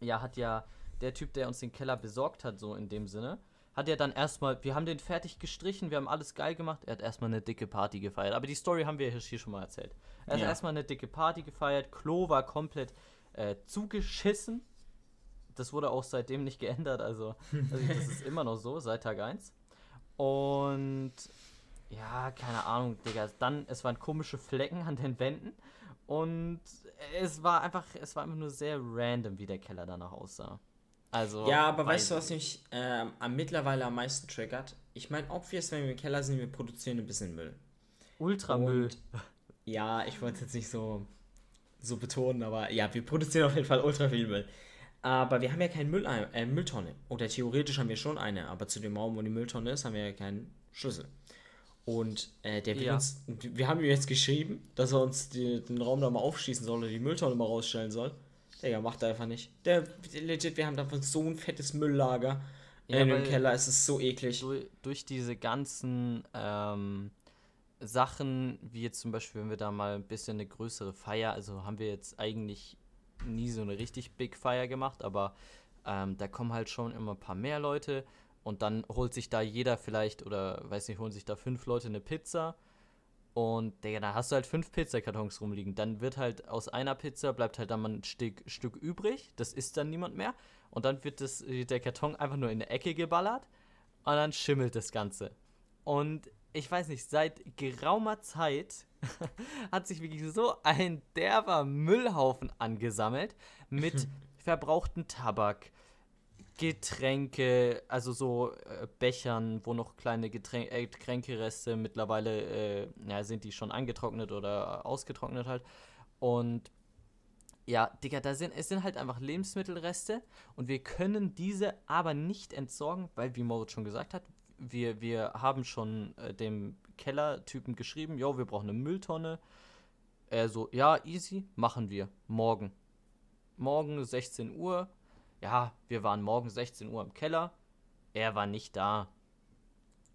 ja, hat ja der Typ, der uns den Keller besorgt hat, so in dem Sinne, hat ja dann erstmal, wir haben den fertig gestrichen, wir haben alles geil gemacht. Er hat erstmal eine dicke Party gefeiert. Aber die Story haben wir hier schon mal erzählt. Er hat Ja. erstmal eine dicke Party gefeiert. Klo war komplett äh, zugeschissen. Das wurde auch seitdem nicht geändert. Also, also das ist immer noch so, seit Tag 1. Und ja, keine Ahnung, Digga. Dann, es waren komische Flecken an den Wänden. Und es war einfach, es war einfach nur sehr random, wie der Keller danach aussah. Also. Ja, aber weißt weiß du, was mich am mittlerweile am meisten triggert? Ich meine, obvious, wenn wir im Keller sind, wir produzieren ein bisschen Müll. Ultramüll. Und- Ja, ich wollte es jetzt nicht so, so betonen, aber ja, wir produzieren auf jeden Fall ultra viel Müll. Aber wir haben ja keine Müll äh, Mülltonne. Oder theoretisch haben wir schon eine, aber zu dem Raum, wo die Mülltonne ist, haben wir ja keinen Schlüssel. Und äh, der Ja. uns, wir haben ihm jetzt geschrieben, dass er uns die, den Raum da mal aufschließen soll oder die Mülltonne mal rausstellen soll. Digga, macht er einfach nicht. Der, legit, wir haben da so ein fettes Mülllager Ja, in dem Keller, es ist so eklig. durch, durch diese ganzen ähm, Sachen, wie jetzt zum Beispiel, wenn wir da mal ein bisschen eine größere Feier, also haben wir jetzt eigentlich nie so eine richtig Big Feier gemacht, aber ähm, da kommen halt schon immer ein paar mehr Leute und dann holt sich da jeder vielleicht, oder weiß nicht, holen sich da fünf Leute eine Pizza und Digga, da hast du halt fünf Pizzakartons rumliegen. Dann wird halt aus einer Pizza bleibt halt dann mal ein Stück, Stück übrig. Das isst dann niemand mehr. Und dann wird das, der Karton einfach nur in die Ecke geballert. Und dann schimmelt das Ganze. Und ich weiß nicht, seit geraumer Zeit [LAUGHS] hat sich wirklich so ein derber Müllhaufen angesammelt mit [LAUGHS] verbrauchten Tabak, Getränke, also so äh, Bechern, wo noch kleine Getränk äh, Getränkereste mittlerweile äh, ja, sind die schon angetrocknet oder ausgetrocknet halt. Und ja, Digga, da sind, es sind halt einfach Lebensmittelreste und wir können diese aber nicht entsorgen, weil, wie Moritz schon gesagt hat, wir, wir haben schon äh, dem Kellertypen geschrieben, jo, wir brauchen eine Mülltonne. Er so, ja, easy, machen wir. Morgen. Morgen 16 Uhr. Ja, wir waren morgen 16 Uhr im Keller. Er war nicht da.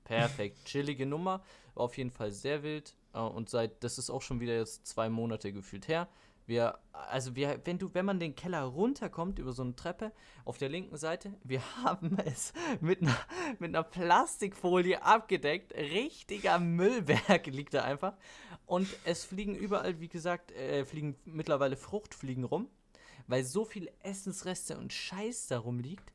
Perfekt. [LAUGHS] Chillige Nummer. War auf jeden Fall sehr wild. Äh, Und seit, das ist auch schon wieder jetzt zwei Monate gefühlt her. Wir, also wir, wenn du, wenn man den Keller runterkommt über so eine Treppe auf der linken Seite, wir [LAUGHS] haben es mit einer, mit einer Plastikfolie abgedeckt. Richtiger Müllberg [LAUGHS] liegt da einfach. Und es fliegen überall, wie gesagt, äh, fliegen mittlerweile Fruchtfliegen rum, weil so viel Essensreste und Scheiß da rumliegt.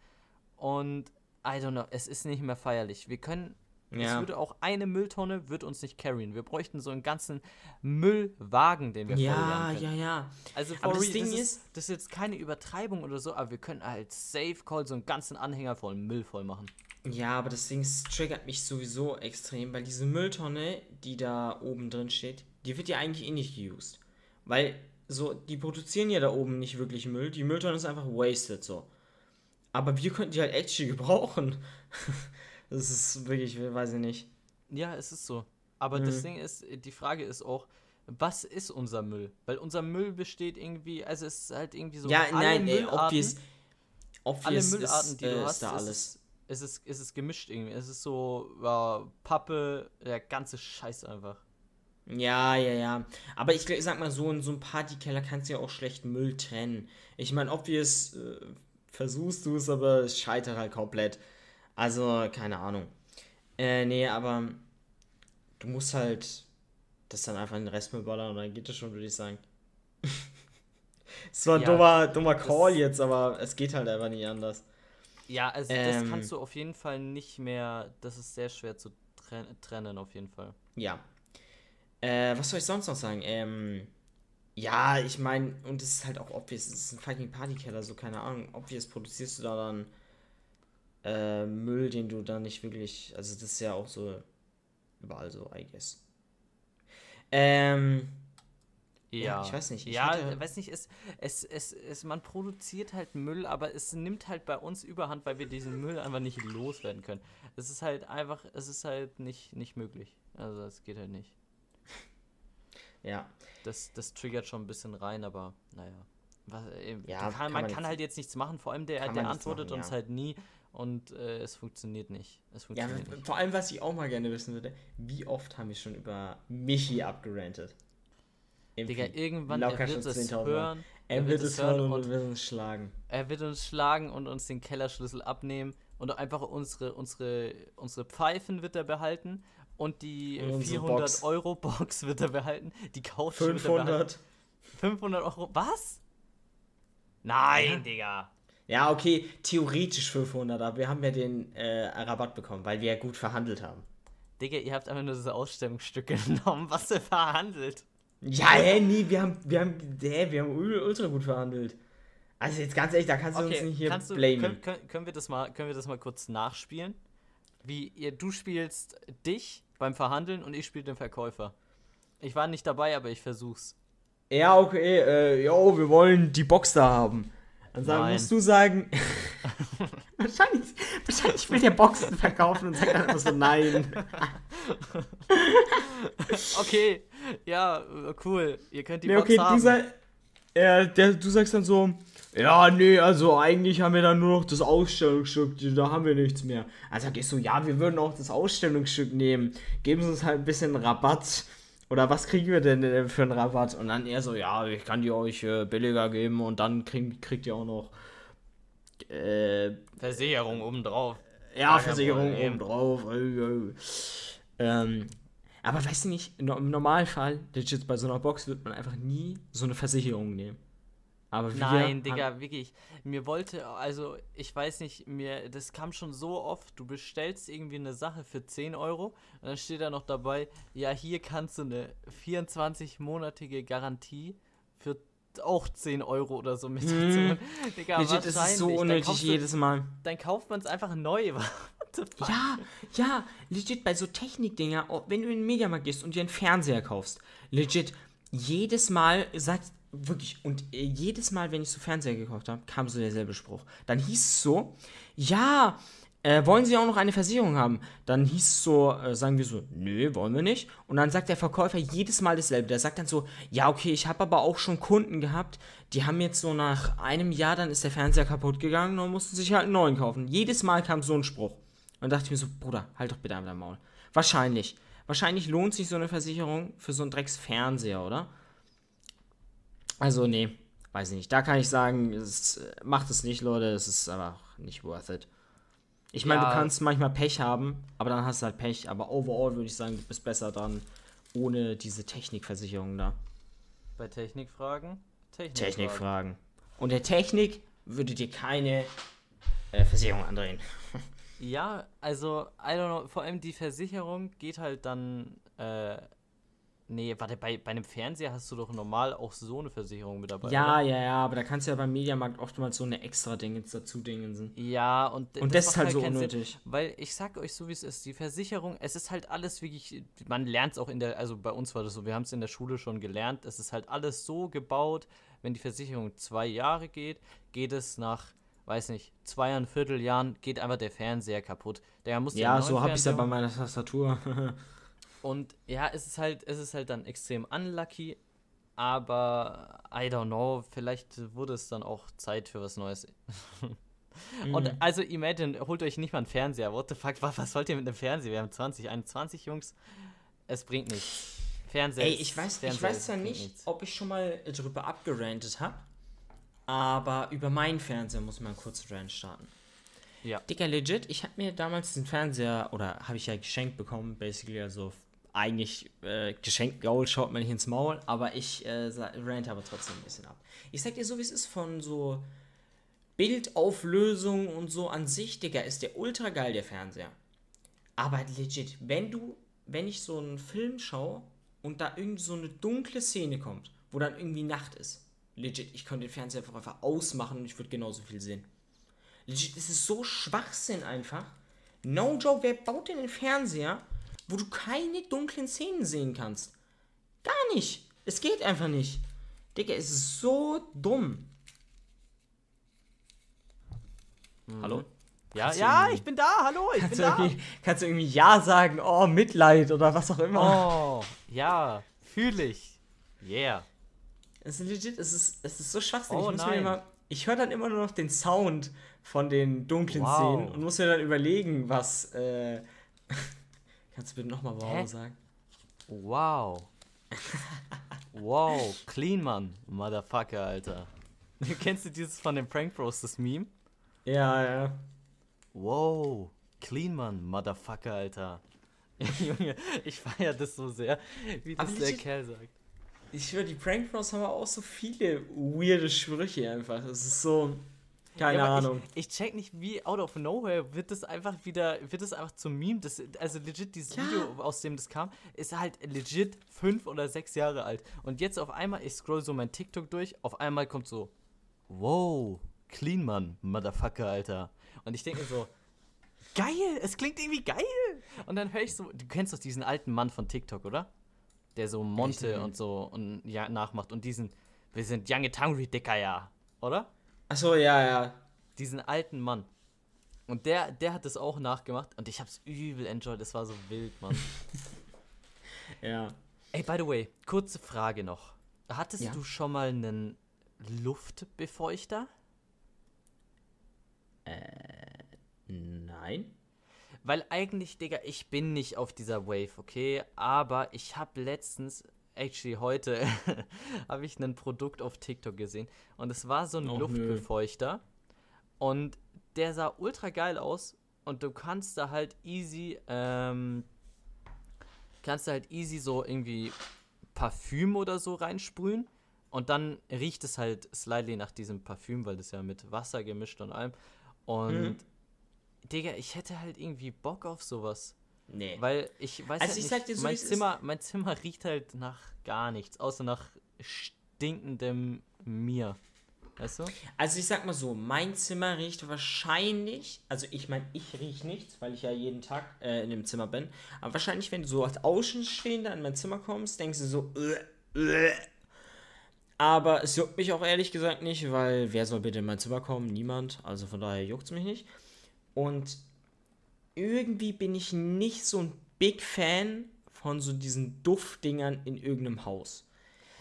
Und I don't know, es ist nicht mehr feierlich. Wir können es Ja. würde auch eine Mülltonne wird uns nicht carryen. Wir bräuchten so einen ganzen Müllwagen, den wir Ja, können. ja, ja. Also for Aber das real, Ding das ist- das ist jetzt keine Übertreibung oder so, aber wir können halt safe call so einen ganzen Anhänger voll Müll voll machen. Ja, aber das Ding es triggert mich sowieso extrem, weil diese Mülltonne, die da oben drin steht, die wird ja eigentlich eh nicht geused. Weil so, die produzieren ja da oben nicht wirklich Müll. Die Mülltonne ist einfach wasted so. Aber wir könnten die halt actually [LAUGHS] gebrauchen. Das ist wirklich, weiß ich nicht. Ja, es ist so. Aber das Ding ist, die Frage ist auch, was ist unser Müll? Weil unser Müll besteht irgendwie, also es ist halt irgendwie so. ja, nein, ey, Müllarten- obvious. obvious alle Müllarten, ist, die du äh, hast, da es alles. Ist, es, ist, es ist gemischt irgendwie. Es ist so ja, Pappe, der ganze Scheiß einfach. Ja, ja, ja. Aber ich sag mal so, in so einem Partykeller kannst du ja auch schlecht Müll trennen. Ich meine, obvious äh, versuchst du es, aber es scheitert halt komplett. Also, keine Ahnung. Äh, nee, aber du musst halt das dann einfach in den Restmüll ballern und dann geht das schon, würde ich sagen. [LAUGHS] Es war ein Ja, dummer, dummer Call jetzt, aber es geht halt einfach nicht anders. Ja, also Ähm. das kannst du auf jeden Fall nicht mehr, das ist sehr schwer zu tren trennen auf jeden Fall. Ja. Äh, was soll ich sonst noch sagen? Ähm, ja, ich meine, und es ist halt auch obvious, es ist ein fucking Partykeller, so keine Ahnung. Obvious produzierst du da dann äh, Müll, den du dann nicht wirklich, also das ist ja auch so überall so, I guess. Ähm, Ja, Ja, ich weiß nicht, ich ja, hatte- weiß nicht, es, es, es, es, man produziert halt Müll, aber es nimmt halt bei uns überhand, weil wir diesen Müll einfach nicht loswerden können. Es ist halt einfach, es ist halt nicht, nicht möglich. Also es geht halt nicht. ja. Das, das triggert schon ein bisschen rein, aber naja. Was, äh, Ja, kann, kann man man kann halt jetzt nichts machen, vor allem der, der antwortet machen, uns ja. halt nie und äh, es funktioniert nicht. Es Ja, funktioniert nicht. vor allem, was ich auch mal gerne wissen würde, wie oft haben wir schon über Michi abgerantet? Digga, irgendwann er wird es 10.000 Mal. hören. Er wird es hören und wird uns schlagen. Er wird uns schlagen und uns den Kellerschlüssel abnehmen und einfach unsere, unsere, unsere Pfeifen wird er behalten und die Und unsere 400 Box. Euro Box wird er behalten. Die Couch wird er behalten. 500. 500 Euro. Was? Nein, Ja. Digga. Ja, okay, theoretisch 500, aber wir haben ja den äh, Rabatt bekommen, weil wir ja gut verhandelt haben. Digga, ihr habt einfach nur diese Ausstellungsstücke [LAUGHS] genommen. Was ihr verhandelt. Ja, hä, nee, wir haben, wir haben, hä, wir haben ul- ultra gut verhandelt. Also jetzt ganz ehrlich, da kannst du uns nicht hier kannst du, blamen. können, können, können, wir das mal, können wir das mal kurz nachspielen? Wie ihr, du spielst dich beim Verhandeln und ich spiele den Verkäufer. Ich war nicht dabei, aber ich versuch's. Ja, okay, äh, jo, wir wollen die Box da haben. Dann sagen, musst du sagen. [LAUGHS] wahrscheinlich, wahrscheinlich will der Boxen verkaufen und sagt dann einfach so nein. [LAUGHS] Okay, ja, cool. Ihr könnt die Nee, Box okay, haben. du, sag, äh, der, du sagst dann so, ja, nee, also eigentlich haben wir dann nur noch das Ausstellungsstück, da haben wir nichts mehr. Dann sag ich so, ja, wir würden auch das Ausstellungsstück nehmen. Geben Sie uns halt ein bisschen Rabatt. Oder was kriegen wir denn äh, für einen Rabatt? Und dann er so, ja, ich kann die euch äh, billiger geben und dann krieg, kriegt ihr auch noch äh, Versicherung obendrauf. ja, Versicherung Problem. oben drauf. Ähm, aber weißt du nicht, im Normalfall, legit bei so einer Box wird man einfach nie so eine Versicherung nehmen. Aber wir Nein, Digga, wirklich. Mir wollte, also, ich weiß nicht, mir, das kam schon so oft, du bestellst irgendwie eine Sache für 10 Euro und dann steht da noch dabei, ja, hier kannst du eine 24-monatige Garantie für auch 10 Euro oder so mit dazu. Digga. Legit, es ist so wahrscheinlich. Unnötig du- jedes Mal. Dann kauft man es einfach neu. [LAUGHS] Ja, ja, legit bei so Technikdinger, wenn du in den Mediamarkt gehst und dir einen Fernseher kaufst, legit, jedes Mal sagt, wirklich, und äh, jedes Mal, wenn ich so Fernseher gekauft habe, kam so derselbe Spruch. Dann hieß es so, ja, äh, wollen Sie auch noch eine Versicherung haben? Dann hieß es so, äh, sagen wir so, nö, wollen wir nicht. Und dann sagt der Verkäufer jedes Mal dasselbe. Der sagt dann so, ja, okay, ich habe aber auch schon Kunden gehabt, die haben jetzt so nach einem Jahr, dann ist der Fernseher kaputt gegangen und mussten sich halt einen neuen kaufen. Jedes Mal kam so ein Spruch. Und dachte ich mir so, Bruder, halt doch bitte einfach dein Maul. Wahrscheinlich. Wahrscheinlich lohnt sich so eine Versicherung für so einen Drecksfernseher, oder? Also, nee, weiß ich nicht. Da kann ich sagen, es, äh, macht es nicht, Leute. Es ist einfach nicht worth it. Ich meine, Ja. du kannst manchmal Pech haben, aber dann hast du halt Pech. Aber overall würde ich sagen, du bist besser dran ohne diese Technikversicherung da. Bei Technikfragen? Technikfragen. Und der Technik würde dir keine äh, Versicherung andrehen. [LAUGHS] Ja, also, I don't know, vor allem die Versicherung geht halt dann, äh, nee, warte, bei, bei einem Fernseher hast du doch normal auch so eine Versicherung mit dabei. Ja, oder? ja, ja, aber da kannst du ja beim Mediamarkt oftmals so eine extra Dingens dazu dingen. Ja, und, Und das ist macht halt so keinen Sinn, unnötig. weil ich sag euch so, wie es ist, die Versicherung, es ist halt alles wirklich, man lernt es auch in der, also bei uns war das so, wir haben es in der Schule schon gelernt, es ist halt alles so gebaut, wenn die Versicherung zwei Jahre geht, geht es nach, weiß nicht, zweieinviertel Jahren, geht einfach der Fernseher kaputt. Der muss Ja, so habe ich es ja bei meiner Tastatur. [LAUGHS] Und ja, es ist halt, es ist halt dann extrem unlucky, aber I don't know, vielleicht wurde es dann auch Zeit für was Neues. [LAUGHS] Und Mhm. also imagine, holt euch nicht mal einen Fernseher. What the fuck, was, was wollt ihr mit einem Fernseher? Wir haben 2021, Jungs. Es bringt nichts. Fernseher. Ey, ich weiß, ich Fernseher weiß zwar nicht, nichts. ob ich schon mal drüber abgerantet habe, aber über meinen Fernseher muss man kurz Rant starten. Ja. Dicker, legit, ich habe mir damals den Fernseher, oder habe ich ja geschenkt bekommen, basically, also eigentlich äh, geschenkt, Gaul schaut mir nicht ins Maul, aber ich äh, rant aber trotzdem ein bisschen ab. Ich sag dir so, wie es ist von so Bildauflösung und so an sich, Digga, ist der ultra geil, der Fernseher. Aber legit, wenn du, wenn ich so einen Film schaue und da irgendwie so eine dunkle Szene kommt, wo dann irgendwie Nacht ist, legit, ich könnte den Fernseher einfach, ausmachen und ich würde genauso viel sehen. Legit, es ist so Schwachsinn einfach. No joke, wer baut denn einen Fernseher, wo du keine dunklen Szenen sehen kannst? Gar nicht. Es geht einfach nicht. Digga, es ist so dumm. Hallo? Ja, ja, ich bin da, hallo, ich Kannst bin du, da. irgendwie, kannst du irgendwie Ja sagen? Oh, Mitleid oder was auch immer. Oh, ja, fühle ich. Yeah. Es ist legit, es ist, es ist so schwachsinnig. Oh, ich muss mir nein. immer, ich höre dann immer nur noch den Sound von den dunklen Wow. Szenen und muss mir dann überlegen, was. Äh, kannst du bitte nochmal Hä? wow sagen? Wow. [LAUGHS] wow, clean Mann, Motherfucker, Alter. [LAUGHS] Kennst du dieses von den Prank Bros, das Meme? Ja, ja. Wow, clean Mann, Motherfucker, Alter. [LAUGHS] Junge, ich feier das so sehr, wie das Aber der legit- Kerl sagt. Ich schwöre, die Prank Bros haben auch so viele weirde Sprüche einfach. Es ist so. Keine Ja, Ahnung. Ich, ich check nicht, wie out of nowhere wird das einfach wieder, wird das einfach zum Meme. Das, also legit, dieses Ja. Video, aus dem das kam, ist halt legit fünf oder sechs Jahre alt. Und jetzt auf einmal, ich scroll so mein TikTok durch, auf einmal kommt so, wow, clean Mann, Motherfucker, Alter. Und ich denke mir so, geil, es klingt irgendwie geil. Und dann höre ich so, du kennst doch diesen alten Mann von TikTok, oder? Der so Monte Welchen? und so und ja, nachmacht und diesen, wir sind Young and Hungry, Dicker, ja, oder? Achso, ja, ja. diesen alten Mann. Und der, der hat das auch nachgemacht und ich hab's übel enjoyed. Das war so wild, Mann. [LAUGHS] Ja. Ey, by the way, kurze Frage noch. Hattest Ja? du schon mal einen Luftbefeuchter? Nein. Weil eigentlich, Digga, ich bin nicht auf dieser Wave, okay? Aber ich habe letztens, actually heute, [LAUGHS] habe ich ein Produkt auf TikTok gesehen. Und es war so ein nö. Luftbefeuchter. Und der sah ultra geil aus. Und du kannst da halt easy, ähm, kannst da halt easy so irgendwie Parfüm oder so reinsprühen. Und dann riecht es halt slightly nach diesem Parfüm, weil das ja mit Wasser gemischt und allem. Und Mhm. Digga, ich hätte halt irgendwie Bock auf sowas. Nee. Weil ich weiß Also halt ich nicht, dir so, mein. Zimmer, mein Zimmer riecht halt nach gar nichts, außer nach stinkendem mir. Weißt du? Also ich sag mal so, mein Zimmer riecht wahrscheinlich, also ich meine, ich rieche nichts, weil ich ja jeden Tag äh, in dem Zimmer bin, aber wahrscheinlich, wenn du so als Außenstehender in mein Zimmer kommst, denkst du so, äh, äh. aber es juckt mich auch ehrlich gesagt nicht, weil wer soll bitte in mein Zimmer kommen? Niemand, also von daher juckt es mich nicht. Und irgendwie bin ich nicht so ein Big Fan von so diesen Duftdingern in irgendeinem Haus.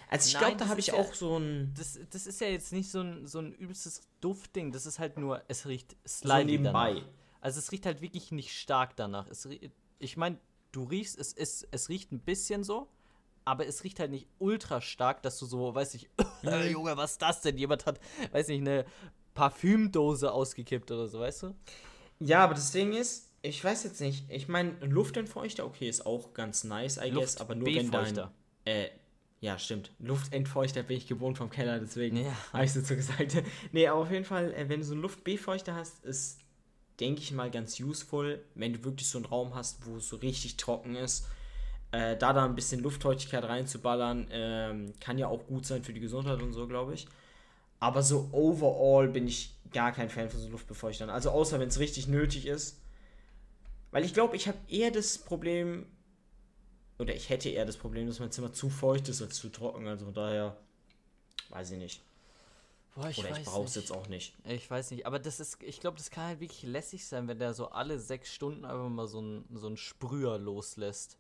Also ich glaube, da habe ich ja- auch so ein... Das, das ist ja jetzt nicht so ein, so ein übelstes Duftding, das ist halt nur, es riecht so slightly nebenbei. danach. Also es riecht halt wirklich nicht stark danach. Es, ich meine, du riechst, es, ist, es riecht ein bisschen so, aber es riecht halt nicht ultra stark, dass du so, weiß ich, äh, [LAUGHS] Junge, was ist das denn? Jemand hat, weiß nicht, eine Parfümdose ausgekippt oder so, weißt du? Ja, aber das Ding ist, ich weiß jetzt nicht, ich meine, Luftentfeuchter, okay, ist auch ganz nice, I guess, aber nur wenn dein... Äh, ja, stimmt. Luftentfeuchter bin ich gewohnt vom Keller, deswegen Ja. habe ich es so gesagt. [LAUGHS] nee, aber auf jeden Fall, äh, wenn du so einen Luftbefeuchter hast, ist, denke ich mal, ganz useful, wenn du wirklich so einen Raum hast, wo es so richtig trocken ist. Äh, da da ein bisschen Luftfeuchtigkeit reinzuballern, ähm, kann ja auch gut sein für die Gesundheit und so, glaube ich. Aber so overall bin ich gar kein Fan von so Luftbefeuchtern. Also außer wenn es richtig nötig ist. Weil ich glaube, ich habe eher das Problem, oder ich hätte eher das Problem, dass mein Zimmer zu feucht ist als zu trocken. Also daher, weiß ich nicht. Boah, ich oder ich brauche es jetzt auch nicht. Ich weiß nicht, aber das ist, ich glaube, das kann halt wirklich lässig sein, wenn der so alle sechs Stunden einfach mal so ein, so ein Sprüher loslässt.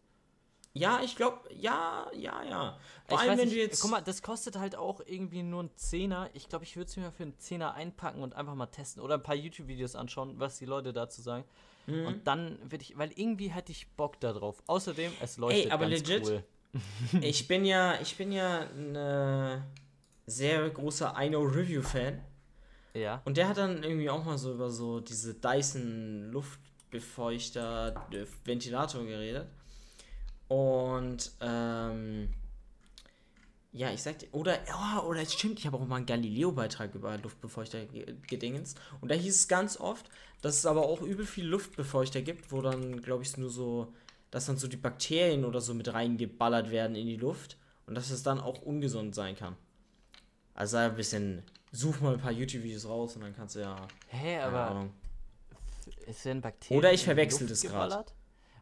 Ja, ich glaube, ja, ja, ja. Vor ich allem, wenn nicht, du jetzt. Guck mal, das kostet halt auch irgendwie nur einen Zehner. Ich glaube, ich würde es mir für einen Zehner einpacken und einfach mal testen. Oder ein paar YouTube-Videos anschauen, was die Leute dazu sagen. Mhm. Und dann würde ich, weil irgendwie hätte ich Bock da drauf. Außerdem, es leuchtet aber ganz legit, cool. [LAUGHS] ich bin ja, ich bin ja ein sehr großer I Know Review Fan. Ja. Und der hat dann irgendwie auch mal so über so diese Dyson Luftbefeuchter äh, Ventilator geredet. Und ähm, ja, ich sagte, oder, oh, oder es stimmt, ich habe auch mal einen Galileo-Beitrag über Luftbefeuchter ge- gedingens. Und da hieß es ganz oft, dass es aber auch übel viele Luftbefeuchter gibt, wo dann, glaube ich, nur so, dass dann so die Bakterien oder so mit reingeballert werden in die Luft. Und dass es dann auch ungesund sein kann. Also ein bisschen, such mal ein paar YouTube-Videos raus und dann kannst du ja. Hä, keine aber Ahnung. es werden Bakterien. Oder ich verwechsel das geballert?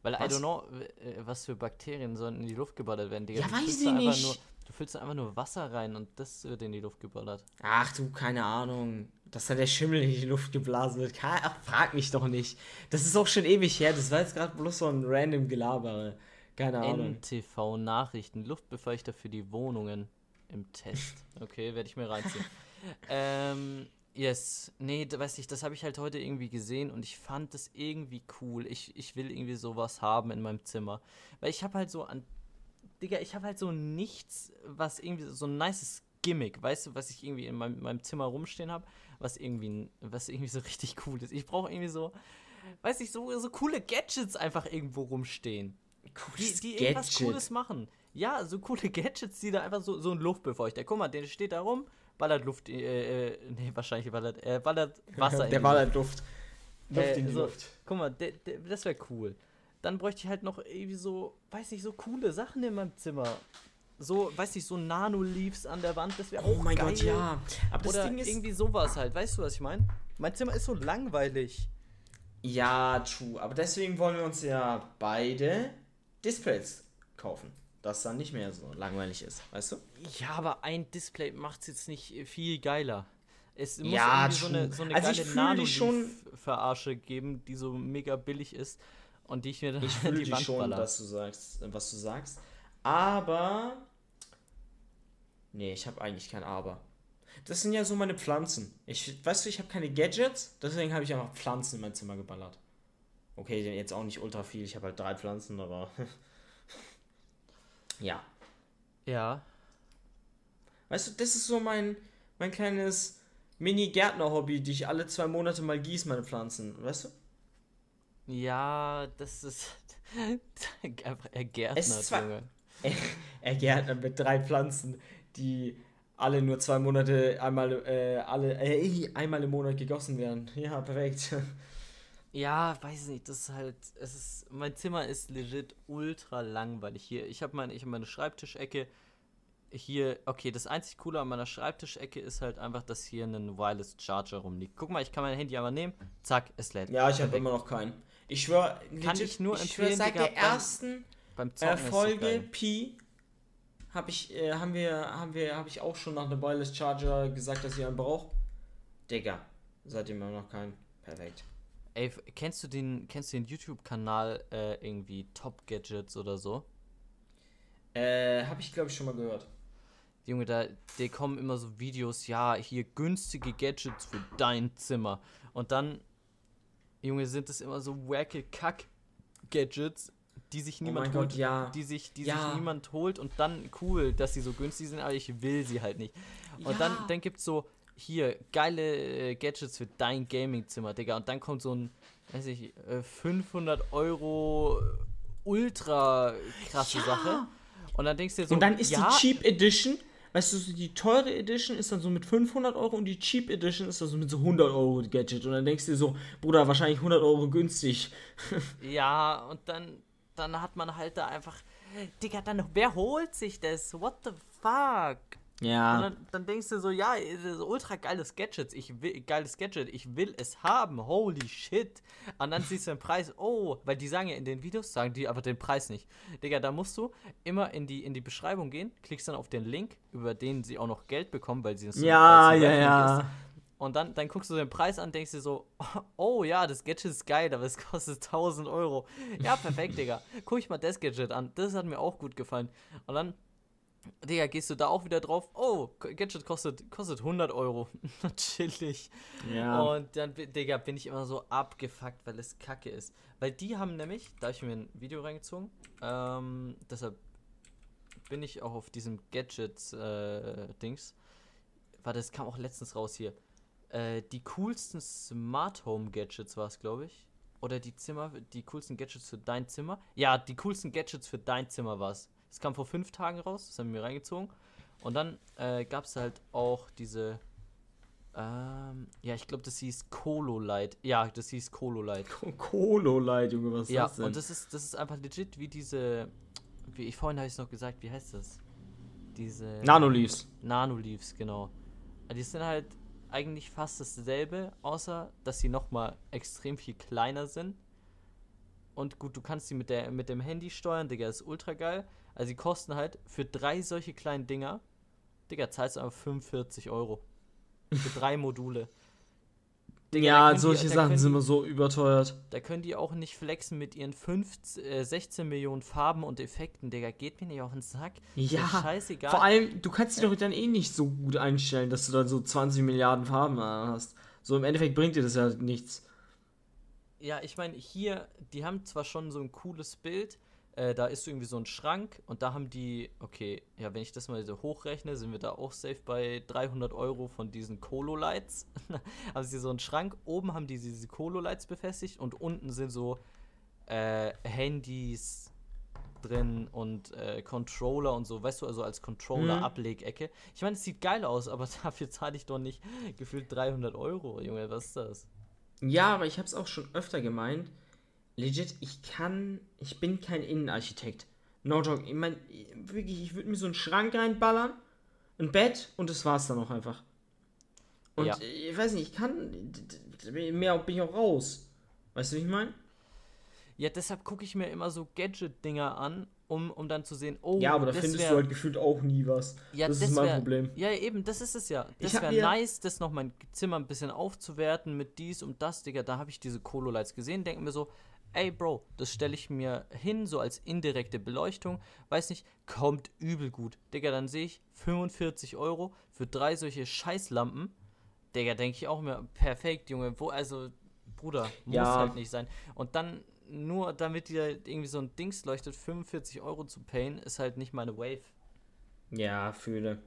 Weil I Was? don't know, äh, was für Bakterien sollen in die Luft geballert werden, Digga. Ja, weiß ich nicht. Nur, du füllst einfach nur Wasser rein und das wird in die Luft geballert. Ach du, keine Ahnung. Dass da der Schimmel in die Luft geblasen wird. Ach, frag mich doch nicht. Das ist auch schon ewig her. Das war jetzt gerade bloß so ein random Gelabere. Keine Ahnung. NTV Nachrichten, Luftbefeuchter für die Wohnungen im Test. Okay, werde ich mir reinziehen. [LAUGHS] ähm, yes. Nee, da weiß ich, das habe ich halt heute irgendwie gesehen und ich fand das irgendwie cool. Ich, ich will irgendwie sowas haben in meinem Zimmer. Weil ich habe halt so an. Digga, ich habe halt so nichts, was irgendwie so ein nices Gimmick, weißt du, was ich irgendwie in meinem, meinem Zimmer rumstehen habe, was irgendwie, was irgendwie so [LAUGHS] richtig cool ist. Ich brauche irgendwie so, weiß ich, so, so coole Gadgets einfach irgendwo rumstehen die, Cooles die irgendwas Gadget. Cooles machen. Ja, so coole [LAUGHS] Gadgets, die da einfach so, so ein Luftbefeuchter. Guck mal, der steht da rum, ballert Luft, äh, äh, nee, wahrscheinlich ballert, äh, ballert [LAUGHS] Wasser in Der die war Luft. Luft. Luft Äh, in die so, Luft. Guck mal, der, der, das wäre cool. Dann bräuchte ich halt noch irgendwie so, weiß nicht, so coole Sachen in meinem Zimmer. So, weiß nicht, so Nano-Leaves an der Wand, das wäre Oh auch mein geil. Gott, ja. Aber das Oder Ding ist. irgendwie sowas halt, weißt du, was ich meine? Mein Zimmer ist so langweilig. Ja, true. Aber deswegen wollen wir uns ja beide Displays kaufen. Dass dann nicht mehr so langweilig ist, weißt du? Ja, aber ein Display macht es jetzt nicht viel geiler. Es muss Ja, irgendwie so eine, so eine Also geile Nano-Verarsche geben, die so mega billig ist und die ich mir dann Ich [LAUGHS] fühle die Wand schon, baller. dass du sagst, was du sagst. Aber. Nee, ich habe eigentlich kein Aber. Das sind ja so meine Pflanzen. Ich, weißt du, ich habe keine Gadgets, deswegen habe ich einfach Pflanzen in mein Zimmer geballert. Okay, jetzt auch nicht ultra viel. Ich habe halt drei Pflanzen, aber. [LAUGHS] ja. Ja, Weißt du, das ist so mein, mein kleines Mini-Gärtner-Hobby, die ich alle zwei Monate mal gieße, meine Pflanzen. Weißt du? Ja, das ist einfach [LAUGHS] er Gärtner, Es ist zwar- Junge. er Gärtner mit drei Pflanzen, die alle nur zwei Monate einmal äh, alle äh, einmal im Monat gegossen werden. Ja, perfekt. [LAUGHS] Ja, weiß nicht, das ist halt, es ist, mein Zimmer ist legit ultra langweilig hier. Ich habe meine, ich hab meine Schreibtischecke hier, okay, das einzig Coole an meiner Schreibtischecke ist halt einfach, dass hier ein Wireless Charger rumliegt. Guck mal, ich kann mein Handy einmal nehmen, zack, es lädt. Ja, ich habe immer noch keinen. Ich schwör, Kann ich nur ich schwör, empfehlen, seit Digga, der beim- ersten Beim so Folge geil. Pi habe ich äh, haben wir haben wir habe ich auch schon nach einem Wireless Charger gesagt, dass ich einen brauche. Digga, seitdem immer noch keinen. Perfekt. Ey, kennst du den, kennst du den YouTube-Kanal äh, irgendwie Top Gadgets oder so? Äh, habe ich glaube ich schon mal gehört. Junge, da die kommen immer so Videos, ja, hier günstige Gadgets für dein Zimmer. Und dann, Junge, sind es immer so wacke Kack-Gadgets, die sich Oh niemand mein holt, Gott, ja. die sich, die Ja. sich niemand holt und dann cool, dass sie so günstig sind, aber ich will sie halt nicht. Und dann, Ja. dann gibt's so, hier, geile äh, Gadgets für dein Gaming-Zimmer, Digga. Und dann kommt so ein, weiß ich, äh, 500 Euro ultra krasse Ja. Sache. Und dann denkst du dir so, Und dann ist die Cheap Edition, weißt du, so die teure Edition ist dann so mit 500 Euro und die Cheap Edition ist dann so mit so 100 Euro Gadget. Und dann denkst du dir so, Bruder, wahrscheinlich 100 Euro günstig. [LAUGHS] Ja, und dann, dann hat man halt da einfach. Digga, dann wer holt sich das? What the fuck? Und Ja. dann, dann denkst du so, ja, das ist ultra geiles Gadget. Ich will, geiles Gadget, ich will es haben. Holy shit. Und dann siehst du den Preis, oh, weil die sagen ja in den Videos, sagen die aber den Preis nicht. Digga, da musst du immer in die, in die Beschreibung gehen, klickst dann auf den Link, über den sie auch noch Geld bekommen, weil sie das Ja, es ein ja, ja. ist. Und dann, dann guckst du den Preis an, denkst dir so, [LAUGHS] oh ja, das Gadget ist geil, aber es kostet [LAUGHS] 1000 Euro. Ja, perfekt, Digga. Guck ich mal das Gadget an. Das hat mir auch gut gefallen. Und dann, Digga, gehst du da auch wieder drauf. Oh, Gadget kostet, kostet 100 Euro. [LAUGHS] Chillig. Ja. Und dann, Digga, bin ich immer so abgefuckt, weil es kacke ist. Weil die haben nämlich, da habe ich mir ein Video reingezogen, ähm, deshalb bin ich auch auf diesem Gadgets-Dings. Warte, das kam auch letztens raus hier. Äh, die coolsten Smart Home Gadgets war es, glaube ich. Oder die Zimmer, die coolsten Gadgets für dein Zimmer. Ja, die coolsten Gadgets für dein Zimmer war es. Das kam vor fünf Tagen raus, das haben wir reingezogen. Und dann äh, gab es halt auch diese. Ähm, ja, ich glaube, das hieß Colo Light. Ja, das hieß Colo Light. Colo Light, Junge, was ist Ja, das denn? und das ist, das ist einfach legit wie diese. Wie ich vorhin habe ich es noch gesagt, wie heißt das? Diese. Nanoleaves. Nanoleaves, genau. Die sind halt eigentlich fast dasselbe, außer dass sie nochmal extrem viel kleiner sind. Und gut, du kannst die mit, der, mit dem Handy steuern, Digga, ist ultra geil. Also die kosten halt für drei solche kleinen Dinger, Digga, zahlst du einfach 45 Euro. Für drei [LAUGHS] Module. Digga, ja, die- solche da Sachen sind die- immer so überteuert. Da können die auch nicht flexen mit ihren 15, äh, 16 Millionen Farben und Effekten, Digga. Geht mir nicht auf den Sack. Ja, scheißegal. Vor allem, du kannst dich doch dann eh nicht so gut einstellen, dass du dann so 20 Milliarden Farben hast. So im Endeffekt bringt dir das ja nichts. Ja, ich meine, hier, die haben zwar schon so ein cooles Bild, äh, da ist so irgendwie so ein Schrank und da haben die, okay, ja, wenn ich das mal so hochrechne, sind wir da auch safe bei 300 Euro von diesen Colo-Lights. [LAUGHS] haben sie so einen Schrank, oben haben die diese Colo-Lights befestigt und unten sind so äh, Handys drin und äh, Controller und so, weißt du, also als Mhm. Controller-Ablegecke. Ich meine, es sieht geil aus, aber [LAUGHS] dafür zahle ich doch nicht gefühlt 300 Euro, Junge, was ist das? Ja, aber ich habe es auch schon öfter gemeint. Legit, ich kann, ich bin kein Innenarchitekt. No joke. Ich meine, wirklich, ich würde mir so einen Schrank reinballern, ein Bett und das war's dann auch einfach. Und Ja. ich weiß nicht, ich kann, mehr bin ich auch raus. Weißt du, wie ich meine? Ja, deshalb gucke ich mir immer so Gadget-Dinger an, um, um dann zu sehen, oh, Ja, aber da das findest wär- du halt gefühlt auch nie was. ja, das, ist mein wär- Problem. Ja, eben, das ist es ja. Das wäre nice, das noch mein Zimmer ein bisschen aufzuwerten mit dies und das, Digga. Da habe ich diese Colo-Lights gesehen, denke mir so, ey, Bro, das stelle ich mir hin, so als indirekte Beleuchtung. Weiß nicht, kommt übel gut. Digga, dann sehe ich 45 Euro für drei solche Scheißlampen. Digga, denke ich auch mir, perfekt, Junge. Wo, also, Bruder, muss Ja. halt nicht sein. Und dann, nur damit dir irgendwie so ein Dings leuchtet, 45 Euro zu payen, ist halt nicht meine Wave. Ja, fühle.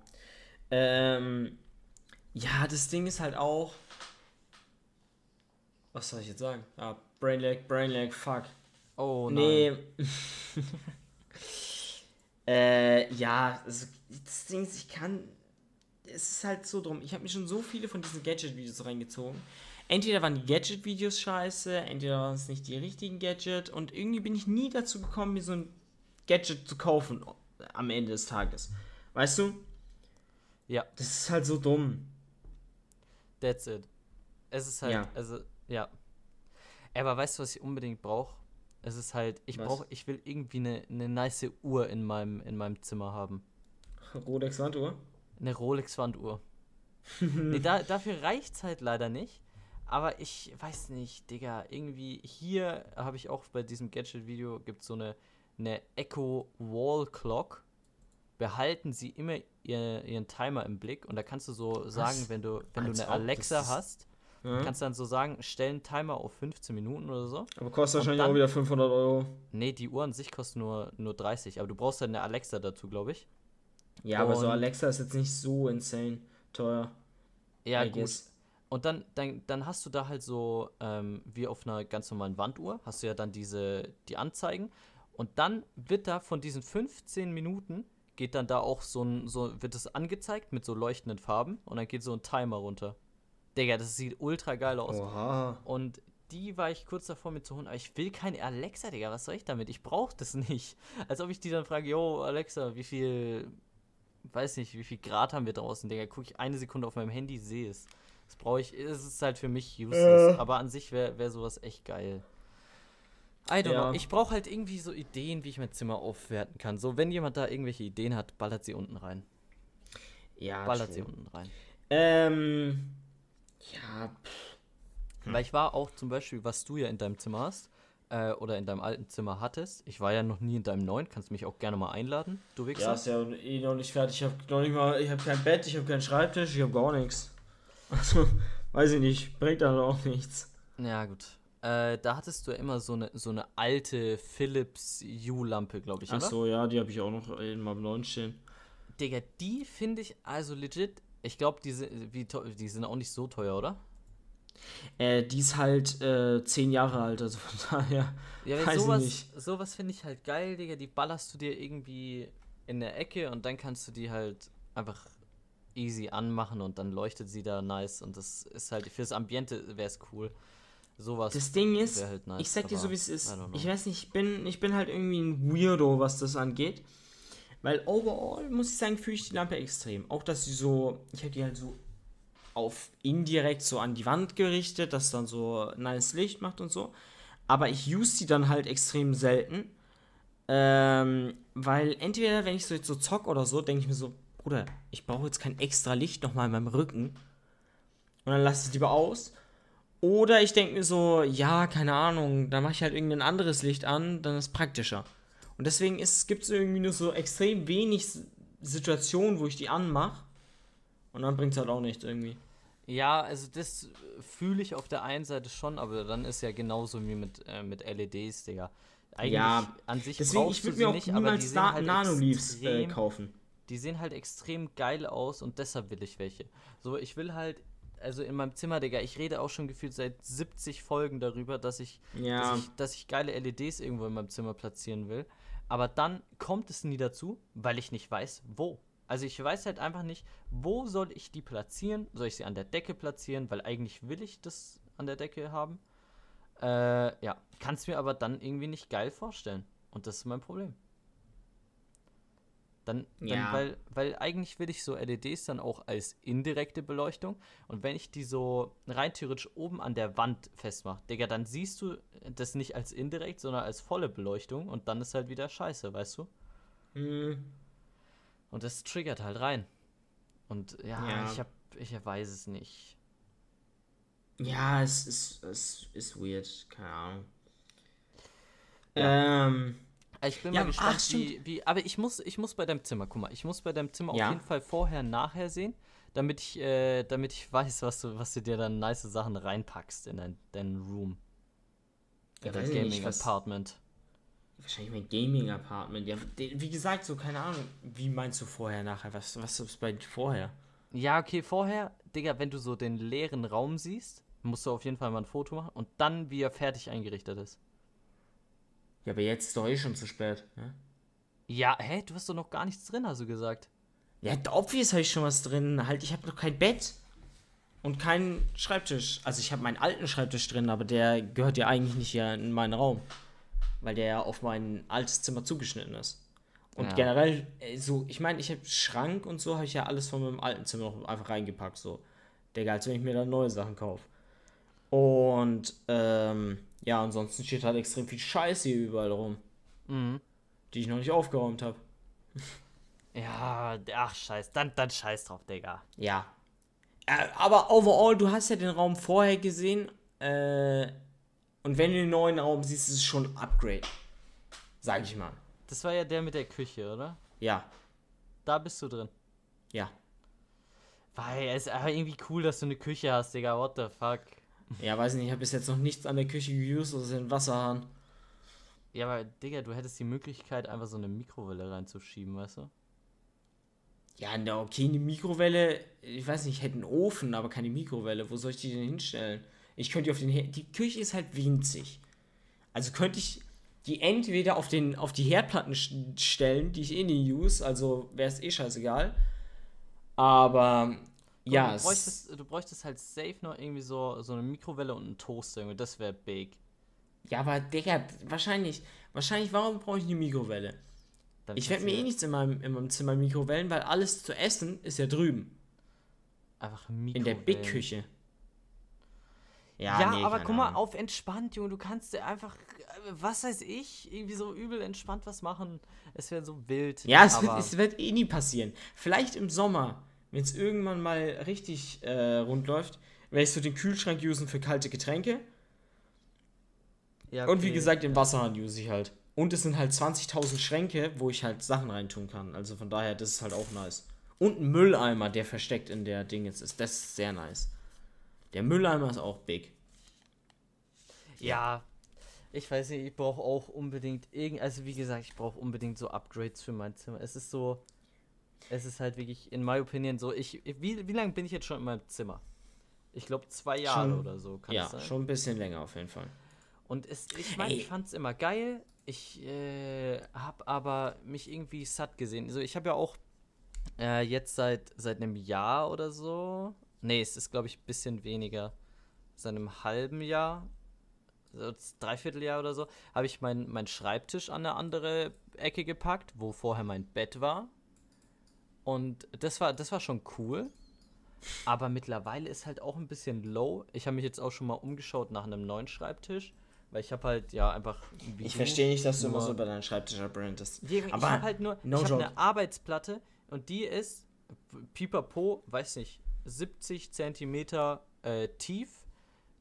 Ähm, ja, das Ding ist halt auch. Was soll ich jetzt sagen? Ah, Brainlag, Brainlag, fuck. Oh, nein. nee. [LAUGHS] äh, ja, also, das Ding ist, ich kann. Es ist halt so drum. Ich habe mir schon so viele von diesen Gadget-Videos reingezogen. Entweder waren die Gadget-Videos scheiße, entweder waren es nicht die richtigen Gadget und irgendwie bin ich nie dazu gekommen, mir so ein Gadget zu kaufen am Ende des Tages. Weißt du? Ja. Das ist halt so dumm. That's it. Es ist halt, Ja. also, ja. Aber weißt du, was ich unbedingt brauche? Es ist halt, ich Was? brauche, ich will irgendwie eine, eine nice Uhr in meinem, in meinem Zimmer haben. Rolex Wanduhr? Eine Rolex-Wanduhr. [LAUGHS] nee, da, dafür reicht's halt leider nicht. Aber ich weiß nicht, Digga, irgendwie hier habe ich auch bei diesem Gadget-Video gibt so eine, eine Echo Wall Clock. Behalten Sie immer ihr, ihren Timer im Blick und da kannst du so sagen, wenn du, wenn du eine Alexa hast, Ja. kannst dann so sagen, stell einen Timer auf 15 Minuten oder so. Aber kostet Und wahrscheinlich dann- auch wieder 500 Euro. Nee, die Uhr an sich kostet nur, nur 30, aber du brauchst dann eine Alexa dazu, glaube ich. Ja, aber so Und- Alexa ist jetzt nicht so insane teuer. Ja, I gut. guess. Und dann, dann, dann hast du da halt so, ähm, wie auf einer ganz normalen Wanduhr, hast du ja dann diese, die Anzeigen. Und dann wird da von diesen 15 Minuten, geht dann da auch so ein, so wird es angezeigt mit so leuchtenden Farben und dann geht so ein Timer runter. Digga, das sieht ultra geil aus. Oha. Und die war ich kurz davor mir zu holen, aber ich will keine Alexa, Digga, was soll ich damit? Ich brauche das nicht. [LAUGHS] Als ob ich die dann frage, yo, Alexa, wie viel, weiß nicht, wie viel Grad haben wir draußen, Digga? Gucke ich eine Sekunde auf meinem Handy, sehe es. Das brauche ich, es ist halt für mich useless. Äh. Aber an sich wäre wär sowas echt geil. I don't Ja. know. Ich brauche halt irgendwie so Ideen, wie ich mein Zimmer aufwerten kann. So, wenn jemand da irgendwelche Ideen hat, ballert sie unten rein. Ja, Ballert true. sie unten rein. Ähm. Ja, pff, Hm. Weil ich war auch zum Beispiel, was du ja in deinem Zimmer hast, äh, oder in deinem alten Zimmer hattest. Ich war ja noch nie in deinem neuen, kannst mich auch gerne mal einladen, du Wichser. ja, ist ja eh noch nicht fertig. Ich habe noch nicht mal, ich habe kein Bett, ich habe keinen Schreibtisch, ich habe gar nichts. [LAUGHS] Also, weiß ich nicht, bringt dann auch nichts. Ja, gut. Äh, da hattest du ja immer so eine, so eine alte Philips U-Lampe, glaube ich, Ach so, ja, die habe ich auch noch in meinem neuen stehen. Digga, die finde ich also legit. Ich glaube, die, die sind auch nicht so teuer, oder? Äh, die ist halt äh, zehn Jahre alt, also von daher. Ja, Weiß ich sowas, nicht. sowas finde ich halt geil, Digga. Die ballerst du dir irgendwie in der Ecke und dann kannst du die halt einfach easy anmachen und dann leuchtet sie da nice und das ist halt fürs Ambiente wäre es cool. Sowas. Das Ding ist, halt nice, ich sag dir so, wie es ist. Ich weiß nicht, ich bin, ich bin halt irgendwie ein Weirdo, was das angeht. Weil overall, muss ich sagen, fühle ich die Lampe extrem. Auch, dass sie so, ich habe die halt so auf indirekt so an die Wand gerichtet, dass dann so nice Licht macht und so. aber ich use die dann halt extrem selten. Ähm, weil entweder, wenn ich so jetzt so zock oder so, denke ich mir so, Bruder, ich brauche jetzt kein extra Licht nochmal in meinem Rücken. Und dann lasse ich es lieber aus. Oder ich denke mir so, ja, keine Ahnung, dann mache ich halt irgendein anderes Licht an, dann ist es praktischer. Und deswegen gibt es irgendwie nur so extrem wenig Situationen, wo ich die anmache. Und dann bringt es halt auch nichts irgendwie. Ja, also das fühle ich auf der einen Seite schon, aber dann ist ja genauso wie mit, äh, mit LEDs, Digga. Eigentlich ja, an sich deswegen, ich würde mir auch nicht, niemals Na halt Nano-Leaves äh, kaufen. Die sehen halt extrem geil aus und deshalb will ich welche. So, ich will halt, also in meinem Zimmer, Digga, ich rede auch schon gefühlt seit 70 Folgen darüber, dass ich, ja. dass ich, dass ich geile LEDs irgendwo in meinem Zimmer platzieren will. Aber dann kommt es nie dazu, weil ich nicht weiß, wo. Also ich weiß halt einfach nicht, wo soll ich die platzieren? Soll ich sie an der Decke platzieren? Weil eigentlich will ich das an der Decke haben. Äh, ja, kann es mir aber dann irgendwie nicht geil vorstellen. Und das ist mein Problem. Dann, dann ja. weil, weil eigentlich will ich so LEDs dann auch als indirekte Beleuchtung. Und wenn ich die so rein theoretisch oben an der Wand festmache, Digga, dann siehst du das nicht als indirekt, sondern als volle Beleuchtung. Und dann ist halt wieder scheiße, weißt du? Mhm. Und das triggert halt rein. Und ja, ja. ich hab, ich weiß es nicht. Ja, es ist, es ist weird, keine Ahnung. Ja. Ähm, ich bin ja, mal gespannt, ach, wie, wie, Aber ich muss, ich muss bei deinem Zimmer, guck mal, ich muss bei deinem Zimmer ja. auf jeden Fall vorher, nachher sehen, damit ich, äh, damit ich weiß, was du, was du dir dann nice Sachen reinpackst in dein, dein Room. Ja, dein Gaming-Apartment. Wahrscheinlich mein Gaming-Apartment. Ja, wie gesagt, so keine Ahnung. Wie meinst du vorher, nachher? Was, was ist bei vorher? Ja, okay, vorher, Digga, wenn du so den leeren Raum siehst, musst du auf jeden Fall mal ein Foto machen und dann, wie er fertig eingerichtet ist. Ja, aber jetzt ist doch eh schon zu spät. Ne? Ja, hä? Du hast doch noch gar nichts drin, hast du gesagt. Ja, obvious habe ich schon was drin. Halt, ich habe noch kein Bett und keinen Schreibtisch. Also ich habe meinen alten Schreibtisch drin, aber der gehört ja eigentlich nicht hier in meinen Raum weil der ja auf mein altes Zimmer zugeschnitten ist. Und ja. generell, äh, so, ich meine, ich habe Schrank und so, habe ich ja alles von meinem alten Zimmer noch einfach reingepackt, so. Digga, als wenn ich mir da neue Sachen kaufe. Und, ähm, ja, ansonsten steht halt extrem viel Scheiße hier überall rum. Mhm. Die ich noch nicht aufgeräumt habe. [LAUGHS] Ja, ach, scheiß, dann, dann scheiß drauf, Digga. Ja. Äh, aber overall, du hast ja den Raum vorher gesehen, äh, und wenn du den neuen Raum siehst, ist es schon ein Upgrade. Sag ich mal. Das war ja der mit der Küche, oder? Ja. Da bist du drin. Ja. Weil es ist aber irgendwie cool, dass du eine Küche hast, Digga. What the fuck? Ja, weiß nicht, ich habe bis jetzt noch nichts an der Küche geused, außer den Wasserhahn. Ja, aber Digga, du hättest die Möglichkeit, einfach so eine Mikrowelle reinzuschieben, weißt du? Ja, na, okay, eine Mikrowelle, ich weiß nicht, ich hätte einen Ofen, aber keine Mikrowelle. Wo soll ich die denn hinstellen? Ich könnte die auf den Die Küche ist halt winzig. Also könnte ich die entweder auf, den, auf die Herdplatten stellen, die ich eh nie use, also wäre es eh scheißegal. Aber ja. Du bräuchtest, du bräuchtest halt safe noch irgendwie so, so eine Mikrowelle und einen Toaster, irgendwie. das wäre big. Ja, aber Digga, wahrscheinlich, wahrscheinlich, warum brauche ich eine Mikrowelle? Dann ich werde mir eh nichts in meinem, in meinem Zimmer Mikrowellen, weil alles zu essen ist ja drüben. Einfach Mikrowellen. In der Big Küche. Ja, ja nee, aber guck mal, auf entspannt, Junge. Du kannst dir einfach, was weiß ich, irgendwie so übel entspannt was machen. Es wäre so wild. Ja, es wird, es wird eh nie passieren. Vielleicht im Sommer, wenn es irgendwann mal richtig äh, rund läuft, werde ich so den Kühlschrank usen für kalte Getränke. Ja, okay. Und wie gesagt, den Wasserhahn use ich halt. Und es sind halt 20.000 Schränke, wo ich halt Sachen reintun kann. Also von daher, das ist halt auch nice. Und ein Mülleimer, der versteckt in der Ding jetzt ist. Das ist sehr nice. Der Mülleimer ist auch big. Ja, ich weiß nicht, ich brauche auch unbedingt irgend, also wie gesagt, ich brauche unbedingt so Upgrades für mein Zimmer. Es ist so, es ist halt wirklich, in my opinion, so, ich, wie, wie lange bin ich jetzt schon in meinem Zimmer? Ich glaube zwei Jahre schon, oder so, kann ja, sein. schon ein bisschen länger auf jeden Fall. Und es, ich meine, ich fand es immer geil. Ich äh, habe aber mich irgendwie satt gesehen. Also ich habe ja auch äh, jetzt seit, seit einem Jahr oder so Nee, es ist, glaube ich, ein bisschen weniger. Seit einem halben Jahr, so Dreivierteljahr oder so, habe ich meinen mein Schreibtisch an eine andere Ecke gepackt, wo vorher mein Bett war. Und das war, das war schon cool. Aber mittlerweile ist halt auch ein bisschen low. Ich habe mich jetzt auch schon mal umgeschaut nach einem neuen Schreibtisch. weil ich habe halt ja einfach. Ich verstehe nicht, dass du immer so bei deinem Schreibtisch abbrandest. Ich habe halt nur no ich hab eine Arbeitsplatte und die ist pipapo, weiß nicht, 70 Zentimeter äh, tief.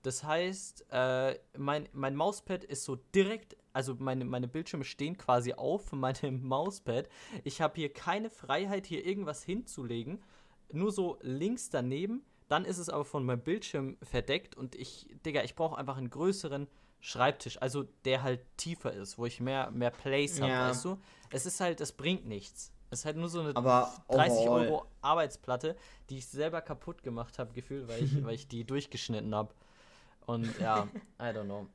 Das heißt, äh, mein, mein Mauspad ist so direkt, also meine, meine Bildschirme stehen quasi auf meinem [LAUGHS] Mauspad. Ich habe hier keine Freiheit, hier irgendwas hinzulegen. Nur so links daneben. Dann ist es aber von meinem Bildschirm verdeckt und ich, Digga, ich brauche einfach einen größeren Schreibtisch, also der halt tiefer ist, wo ich mehr, mehr Place habe, ja. weißt du? Es ist halt, es bringt nichts. Es ist halt nur so eine aber 30 Euro Arbeitsplatte, die ich selber kaputt gemacht habe, gefühlt, weil ich, [LAUGHS] weil ich die durchgeschnitten habe. Und ja, [LAUGHS] I don't know.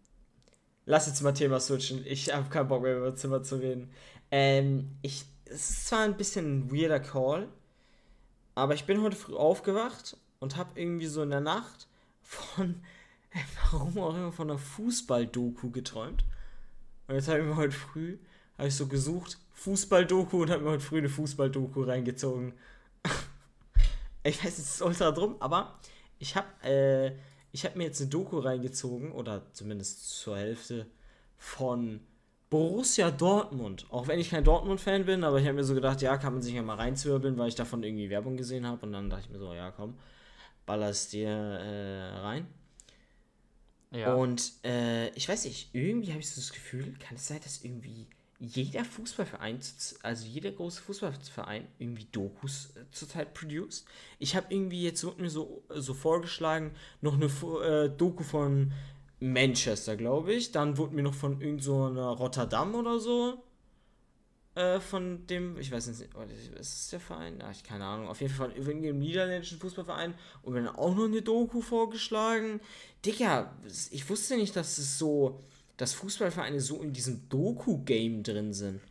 Lass jetzt mal Thema switchen. Ich habe keinen Bock mehr über Zimmer zu reden. Ähm, ich, es ist zwar ein bisschen ein weirder Call, aber ich bin heute früh aufgewacht und habe irgendwie so in der Nacht von, [LAUGHS] warum auch immer, von einer Fußball-Doku geträumt. Und jetzt habe ich mir heute früh, habe ich so gesucht, Fußball-Doku und habe mir heute früh eine Fußball-Doku reingezogen. [LAUGHS] ich weiß, es ist ultra drum, aber ich habe äh, hab mir jetzt eine Doku reingezogen, oder zumindest zur Hälfte, von Borussia Dortmund. Auch wenn ich kein Dortmund-Fan bin, aber ich habe mir so gedacht, ja, kann man sich ja mal reinzwirbeln, weil ich davon irgendwie Werbung gesehen habe. Und dann dachte ich mir so, ja, komm, ballerst dir äh, rein. Ja. Und äh, ich weiß nicht, irgendwie habe ich so das Gefühl, kann es sein, dass irgendwie jeder Fußballverein, also jeder große Fußballverein, irgendwie Dokus äh, zurzeit produced. Ich habe irgendwie jetzt wurde mir so, so vorgeschlagen, noch eine äh, Doku von Manchester, glaube ich. Dann wurde mir noch von irgend so Rotterdam oder so. Äh, von dem, ich weiß nicht, was ist der Verein? Ach, keine Ahnung. Auf jeden Fall von irgendeinem niederländischen Fußballverein. Und mir dann auch noch eine Doku vorgeschlagen. Digga, ich wusste nicht, dass es so dass Fußballvereine so in diesem Doku-Game drin sind.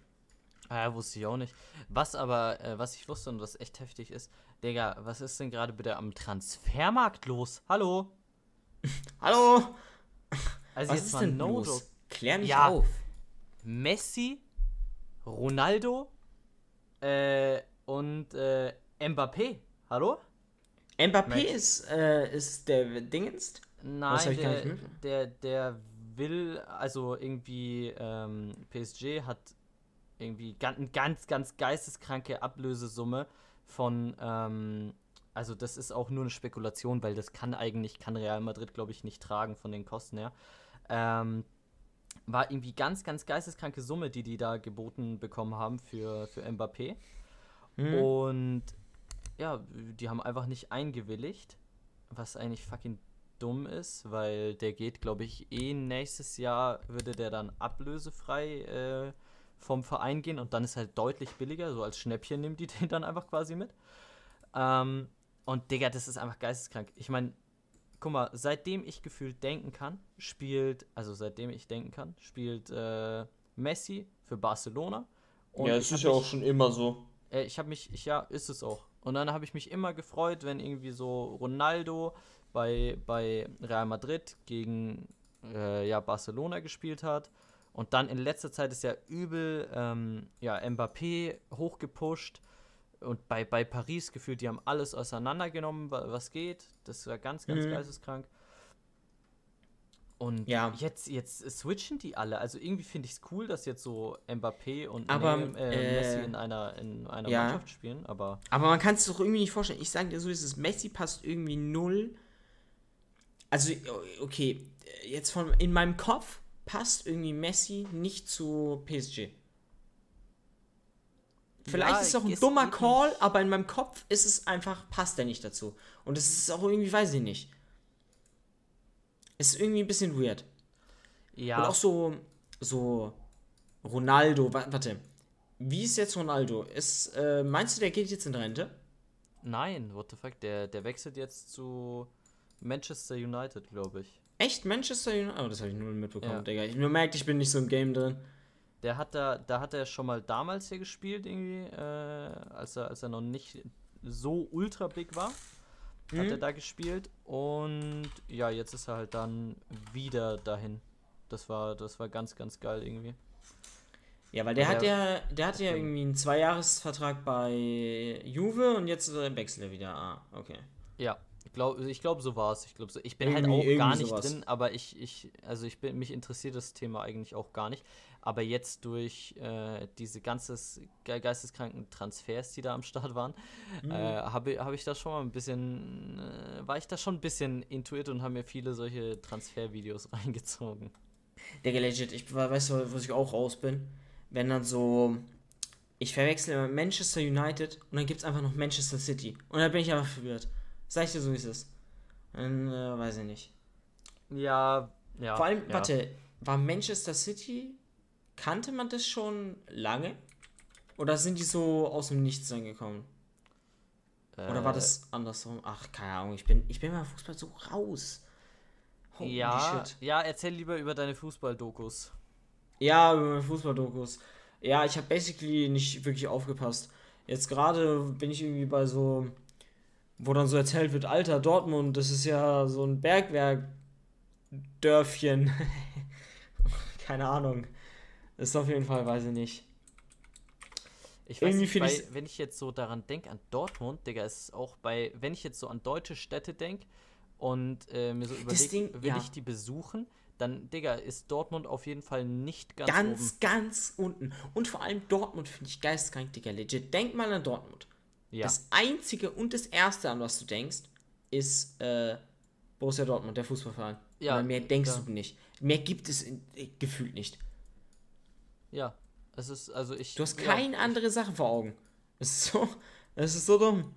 Ah, wusste ich auch nicht. Was aber, äh, was ich wusste und was echt heftig ist, Digga, was ist denn gerade bitte am Transfermarkt los? Hallo? [LAUGHS] Hallo? Also was jetzt ist denn no los? Klär mich ja, auf. Messi, Ronaldo äh, und äh, Mbappé. Hallo? Mbappé ist, äh, ist der Dingenst? Nein, der, der, der will, also irgendwie ähm, PSG hat irgendwie ganz, eine ganz, ganz geisteskranke Ablösesumme von, ähm, also das ist auch nur eine Spekulation, weil das kann eigentlich, kann Real Madrid, glaube ich, nicht tragen von den Kosten her. Ähm, war irgendwie ganz, ganz geisteskranke Summe, die die da geboten bekommen haben für, für Mbappé. Mhm. Und ja, die haben einfach nicht eingewilligt, was eigentlich fucking dumm ist, weil der geht, glaube ich, eh nächstes Jahr würde der dann ablösefrei äh, vom Verein gehen und dann ist halt deutlich billiger, so als Schnäppchen nimmt die [LAUGHS] den dann einfach quasi mit. Ähm, und Digga, das ist einfach geisteskrank. Ich meine, guck mal, seitdem ich gefühlt denken kann, spielt, also seitdem ich denken kann, spielt äh, Messi für Barcelona. ja, es ist ja auch schon immer so. Äh, ich habe mich, ich, ja, ist es auch. Und dann habe ich mich immer gefreut, wenn irgendwie so Ronaldo bei, bei Real Madrid gegen äh, ja, Barcelona gespielt hat. Und dann in letzter Zeit ist ja übel ähm, ja, Mbappé hochgepusht. Und bei, bei Paris gefühlt, die haben alles auseinandergenommen, was geht. Das war ganz, ganz mhm. geisteskrank. Und ja. jetzt, jetzt switchen die alle. Also irgendwie finde ich es cool, dass jetzt so Mbappé und aber, nee, äh, Messi in einer, in einer ja. Mannschaft spielen. Aber, aber man kann es doch irgendwie nicht vorstellen. Ich sage dir so, ist es Messi passt irgendwie null also, okay, jetzt von in meinem Kopf passt irgendwie Messi nicht zu PSG. Vielleicht ja, ist es auch ein dummer Call, aber in meinem Kopf ist es einfach, passt er nicht dazu. Und es ist auch irgendwie, weiß ich nicht. Es ist irgendwie ein bisschen weird. Ja. Und auch so, so Ronaldo, warte. Wie ist jetzt Ronaldo? Ist, äh, meinst du, der geht jetzt in Rente? Nein, what the fuck, der, der wechselt jetzt zu Manchester United, glaube ich. Echt? Manchester United? Oh, das habe ich nur mitbekommen, ja. Digga. Ich nur merkt, ich bin nicht so im Game drin. Der hat da, da hat er schon mal damals hier gespielt, irgendwie, äh, als er, als er noch nicht so ultra big war. Mhm. Hat er da gespielt und ja, jetzt ist er halt dann wieder dahin. Das war, das war ganz, ganz geil irgendwie. Ja, weil der, der hat ja, der hat ja irgendwie einen Zweijahresvertrag bei Juve und jetzt wechselt er wieder. Ah, okay. Ja, Ich glaube, ich glaub, so war es. Ich, glaub, so. ich bin Irgendwie- halt auch gar nicht sowas. drin, aber ich, ich, also ich bin, mich interessiert das Thema eigentlich auch gar nicht. Aber jetzt durch äh, diese ganzes ge geisteskranken Transfers, die da am Start waren, Mhm. äh, habe hab ich da schon mal ein bisschen, äh, war ich da schon ein bisschen intuit und habe mir viele solche Transfervideos [LAUGHS] reingezogen. Digga, legit, ich we- weißt du, was ich auch raus bin? Wenn dann so. Ich verwechsel immer Manchester United und dann gibt's einfach noch Manchester City. Und dann bin ich einfach verwirrt. Sag ich dir so, wie es ist. Dann, äh, weiß ich nicht. Ja, ja. Vor allem, ja. warte, war Manchester City, kannte man das schon lange? Oder sind die so aus dem Nichts reingekommen? Oder war Äh, das andersrum? Ach, keine Ahnung, ich bin, ich bin beim Fußball so raus. Holy Ja, shit. ja, erzähl lieber über deine Fußball-Dokus. Ja, über meine Fußballdokus. Ja, ich habe basically nicht wirklich aufgepasst. Jetzt gerade bin ich irgendwie bei so, wo dann so erzählt wird, Alter, Dortmund, das ist ja so ein Bergwerk-Dörfchen. [LAUGHS] Keine Ahnung. Ist auf jeden Fall, weiß ich nicht. Ich weiß Irgendwie nicht, ich's- wenn ich jetzt so daran denke, an Dortmund, Digga, ist es auch bei, wenn ich jetzt so an deutsche Städte denke und äh, mir so überlege, will ja. ich die besuchen, dann, Digga, ist Dortmund auf jeden Fall nicht ganz, Ganz, oben. ganz unten. Und vor allem Dortmund finde ich geisteskrank, Digga. Legit. Denk mal an Dortmund. Ja. Das einzige und das erste, an was du denkst, ist äh, Borussia Dortmund, der Fußballverein. Ja, Ja, mehr denkst ja. du nicht. Mehr gibt es in, äh, gefühlt nicht. ja. Es ist, also ich. Du hast ja, keine andere Sache vor Augen. Es ist so, es ist so dumm.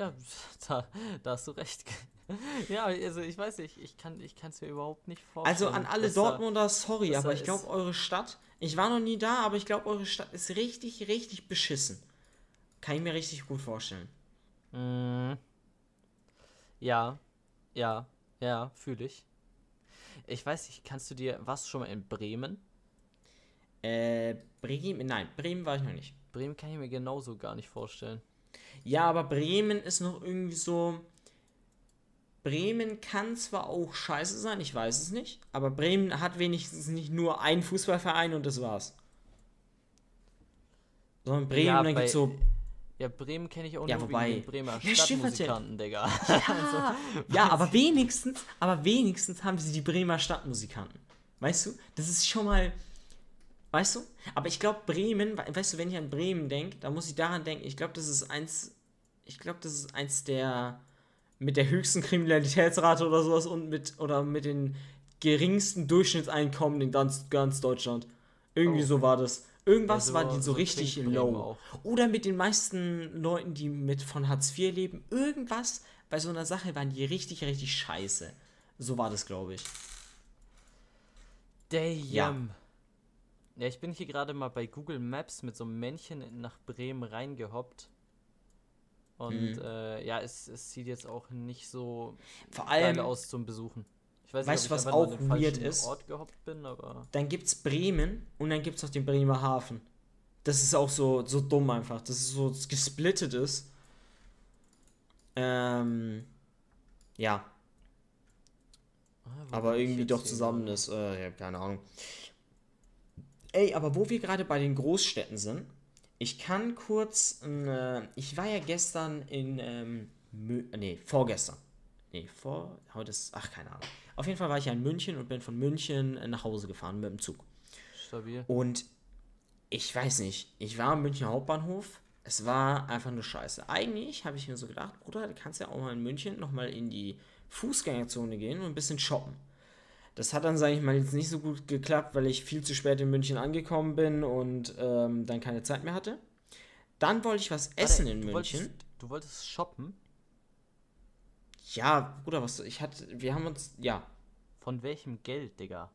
Ja, [LAUGHS] da, da hast du recht. [LAUGHS] ja, also ich weiß nicht, ich kann es mir überhaupt nicht vorstellen. Also an alle Dortmunder, sorry, aber ich glaube, eure Stadt, ich war noch nie da, aber ich glaube, eure Stadt ist richtig, richtig beschissen. Kann ich mir richtig gut vorstellen. Mhm. Ja, ja, ja, fühle ich. Ich weiß nicht, kannst du dir, warst du schon mal in Bremen? Äh, Bremen, nein, Bremen war ich noch nicht. Bremen kann ich mir genauso gar nicht vorstellen. Ja, aber Bremen ist noch irgendwie so. Bremen kann zwar auch scheiße sein, ich weiß es nicht, aber Bremen hat wenigstens nicht nur einen Fußballverein und das war's. Sondern Bremen, Ja, dann gibt's so. Ja, Bremen kenne ich auch Ja, nur wobei- wegen den Bremer Ja. Stadtmusikanten, Digga. Ja, [LAUGHS] ja, aber wenigstens, aber wenigstens haben sie die Bremer Stadtmusikanten. Weißt du? Das ist schon mal. Weißt du? Aber ich glaube, Bremen, we- weißt du, wenn ich an Bremen denke, da muss ich daran denken, ich glaube, das ist eins. Ich glaube, das ist eins der. mit der höchsten Kriminalitätsrate oder sowas und mit. oder mit den geringsten Durchschnittseinkommen in ganz, ganz Deutschland. Irgendwie Oh. so war das. Irgendwas Ja, so- war die so, so richtig low. auch. Oder mit den meisten Leuten, die mit von Hartz IV leben, irgendwas bei so einer Sache waren die richtig, richtig scheiße. So war das, glaube ich. Damn. Ja. ich bin hier gerade mal bei Google Maps mit so einem Männchen nach Bremen reingehoppt. Und Mhm. äh, ja, es, es sieht jetzt auch nicht so Vor geil allem, aus zum Besuchen. Ich weiß Weißt du, ich was auch weird ist? Bin, dann gibt's Bremen und dann gibt's noch den Bremer Hafen. Das ist auch so, so dumm einfach, dass es so gesplittet ist. Ähm, ja, Ah, aber ich irgendwie doch zusammen ist. Äh, ja, keine Ahnung. Ey, aber wo wir gerade bei den Großstädten sind, ich kann kurz, äh, ich war ja gestern in, ähm, Mü nee, vorgestern. Nee, vor, heute ist, ach, keine Ahnung. Auf jeden Fall war ich ja in München und bin von München äh, nach Hause gefahren mit dem Zug. Stabil. Und ich weiß nicht, ich war am Münchner Hauptbahnhof. Es war einfach nur scheiße. Eigentlich habe ich mir so gedacht, Bruder, du kannst ja auch mal in München nochmal in die Fußgängerzone gehen und ein bisschen shoppen. Das hat dann, sage ich mal, jetzt nicht so gut geklappt, weil ich viel zu spät in München angekommen bin und ähm, dann keine Zeit mehr hatte. Dann wollte ich was essen Warte, in du München. Wolltest, du wolltest shoppen? Ja, Bruder, was ich hatte, wir haben uns, ja, Von welchem Geld, Digga?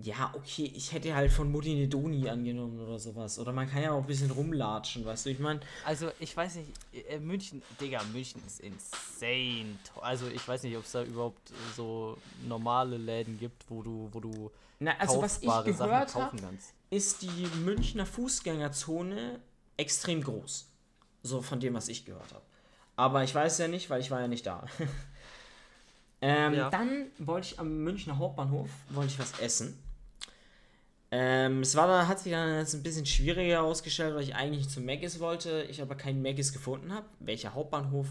ja, okay, ich hätte halt von Mutti eine Doni angenommen oder sowas. Oder man kann ja auch ein bisschen rumlatschen, weißt du, ich meine, Also, ich weiß nicht, äh, München, Digga, München ist insane. Also, ich weiß nicht, ob es da überhaupt so normale Läden gibt, wo du, wo du na, also was ich kaufbare Sachen gehört kaufen habe, kannst. ist die Münchner Fußgängerzone extrem groß. So von dem, was ich gehört habe. Aber ich weiß ja nicht, weil ich war ja nicht da. [LAUGHS] ähm, Ja. Dann wollte ich am Münchner Hauptbahnhof wollte ich was essen. Ähm, es war dann, hat sich dann jetzt ein bisschen schwieriger herausgestellt, weil ich eigentlich zum Maggis wollte, ich aber keinen Maggis gefunden habe. Welcher Hauptbahnhof?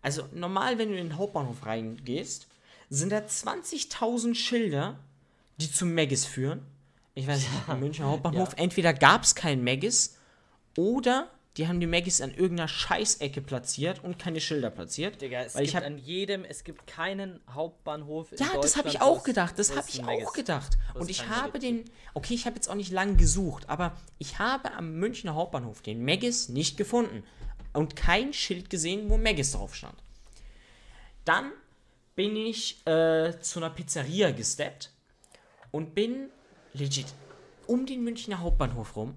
Also normal, wenn du in den Hauptbahnhof reingehst, sind da 20.000 Schilder, die zum Megis führen. Ich weiß nicht, im Münchner Hauptbahnhof, entweder gab es kein Megis oder die haben die Maggies an irgendeiner Scheißecke platziert und keine Schilder platziert. Digga, es weil ich gibt hab, an jedem, es gibt keinen Hauptbahnhof in ja, das habe ich auch gedacht. Das habe ich ein auch gedacht. Und ich habe den. Okay, ich habe jetzt auch nicht lange gesucht, aber ich habe am Münchner Hauptbahnhof den Maggis nicht gefunden. Und kein Schild gesehen, wo Maggis drauf stand. Dann bin ich äh, zu einer Pizzeria gesteppt und bin legit um den Münchner Hauptbahnhof rum.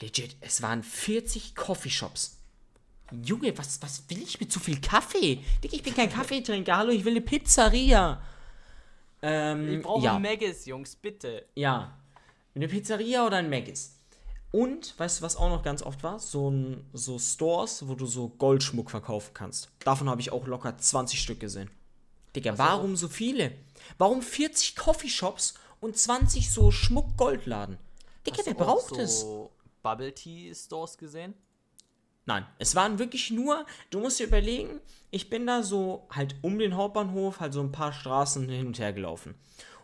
Legit, es waren 40 Coffeeshops. Junge, was, was will ich mit zu viel Kaffee? Digga, ich bin kein Kaffeetrinker. Hallo, ich will eine Pizzeria. Ähm, Ich brauche ja, Maggis, Jungs, bitte. ja. Eine Pizzeria oder ein Maggis. Und, weißt du, was auch noch ganz oft war? So, ein, so Stores, wo du so Goldschmuck verkaufen kannst. Davon habe ich auch locker 20 Stück gesehen. Digga, warum so viele? Warum 40 Coffeeshops und 20 so Schmuck-Goldladen? Digga, wer braucht es? Bubble Tea Stores gesehen? Nein, es waren wirklich nur, du musst dir überlegen, ich bin da so halt um den Hauptbahnhof halt so ein paar Straßen hin und her gelaufen.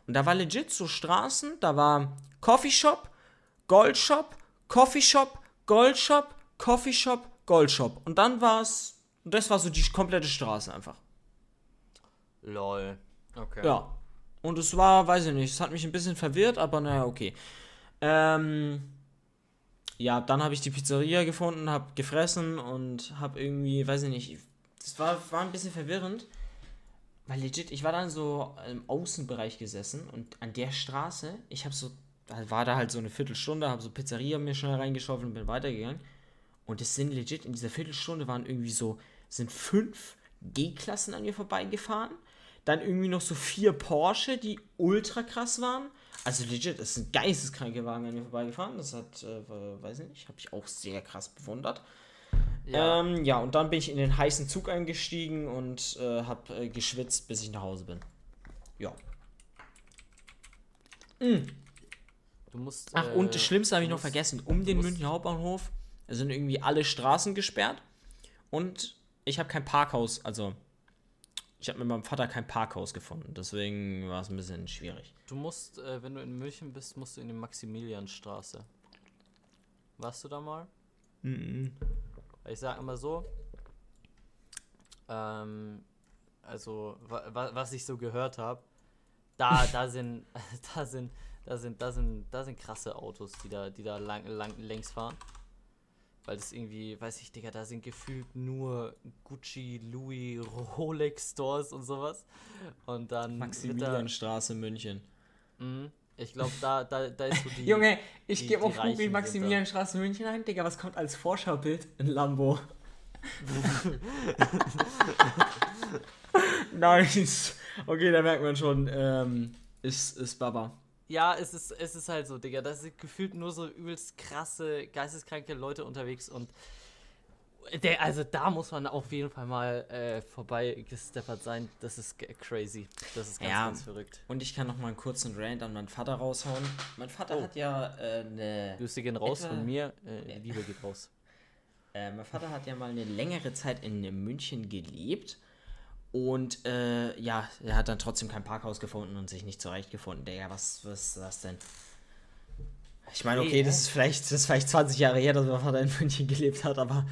Und da war legit so Straßen, da war Coffeeshop, Goldshop, Coffeeshop, Goldshop, Coffeeshop, Goldshop. Und dann war es, das war so die komplette Straße einfach. Lol. Okay. Ja. Und es war, weiß ich nicht, es hat mich ein bisschen verwirrt, aber naja, okay. Ähm, ja, dann habe ich die Pizzeria gefunden, habe gefressen und habe irgendwie, weiß ich nicht, das war, war ein bisschen verwirrend, weil legit, ich war dann so im Außenbereich gesessen und an der Straße, ich habe so, war da halt so eine Viertelstunde, habe so Pizzeria mir schnell reingeschaufelt und bin weitergegangen. Und es sind legit, in dieser Viertelstunde waren irgendwie so, sind fünf G-Klassen an mir vorbeigefahren. Dann irgendwie noch so vier Porsche, die ultra krass waren. Also legit, es sind geisteskranke Wagen an mir vorbeigefahren. Das hat, äh, weiß ich nicht, habe ich auch sehr krass bewundert. Ja. Ähm, ja, und dann bin ich in den heißen Zug eingestiegen und äh, habe äh, geschwitzt, bis ich nach Hause bin. Ja. du musst. Ach, äh, und das Schlimmste habe ich noch vergessen. Um den Münchner Hauptbahnhof sind irgendwie alle Straßen gesperrt. Und ich habe kein Parkhaus, also ich habe mit meinem Vater kein Parkhaus gefunden. Deswegen war es ein bisschen schwierig. Du musst, äh, wenn du in München bist, musst du in die Maximilianstraße. Warst du da mal? Ich sag immer so. Ähm, also, wa wa was ich so gehört habe, da, da [LAUGHS] sind, [LAUGHS] da sind, da sind, da sind, da sind krasse Autos, die da, die da lang, lang längs fahren. Weil das irgendwie, weiß ich, Digga, da sind gefühlt nur Gucci, Louis, Rolex Stores und sowas. Und dann Maximilianstraße, München. Mhm. Ich glaube, da, da, da ist so die. [LAUGHS] Junge, ich die- gebe auf Google Maximilianstraße, München ein. Digga, was kommt als Vorschaubild? Ein Lambo. [LAUGHS] [LAUGHS] nice. Okay, da merkt man schon, ähm, ist, ist Baba. Ja, es ist, es ist halt so, Digga. Da sind gefühlt nur so übelst krasse, geisteskranke Leute unterwegs und der, also da muss man auf jeden Fall mal äh, vorbei gesteppert sein. Das ist crazy. Das ist ganz, Ja. ganz verrückt. Und ich kann noch mal einen kurzen Rant an meinen Vater raushauen. Mein Vater Oh. hat ja äh, eine. Grüße gehen raus Etwa- von mir. Äh, [LAUGHS] Liebe geht raus. Äh, mein Vater hat ja mal eine längere Zeit in München gelebt. Und äh, ja, er hat dann trotzdem kein Parkhaus gefunden und sich nicht zurechtgefunden. Digga, was, was ist das denn? Ich meine, okay, Hey, das ist vielleicht, das ist vielleicht 20 Jahre her, dass mein Vater in München gelebt hat, aber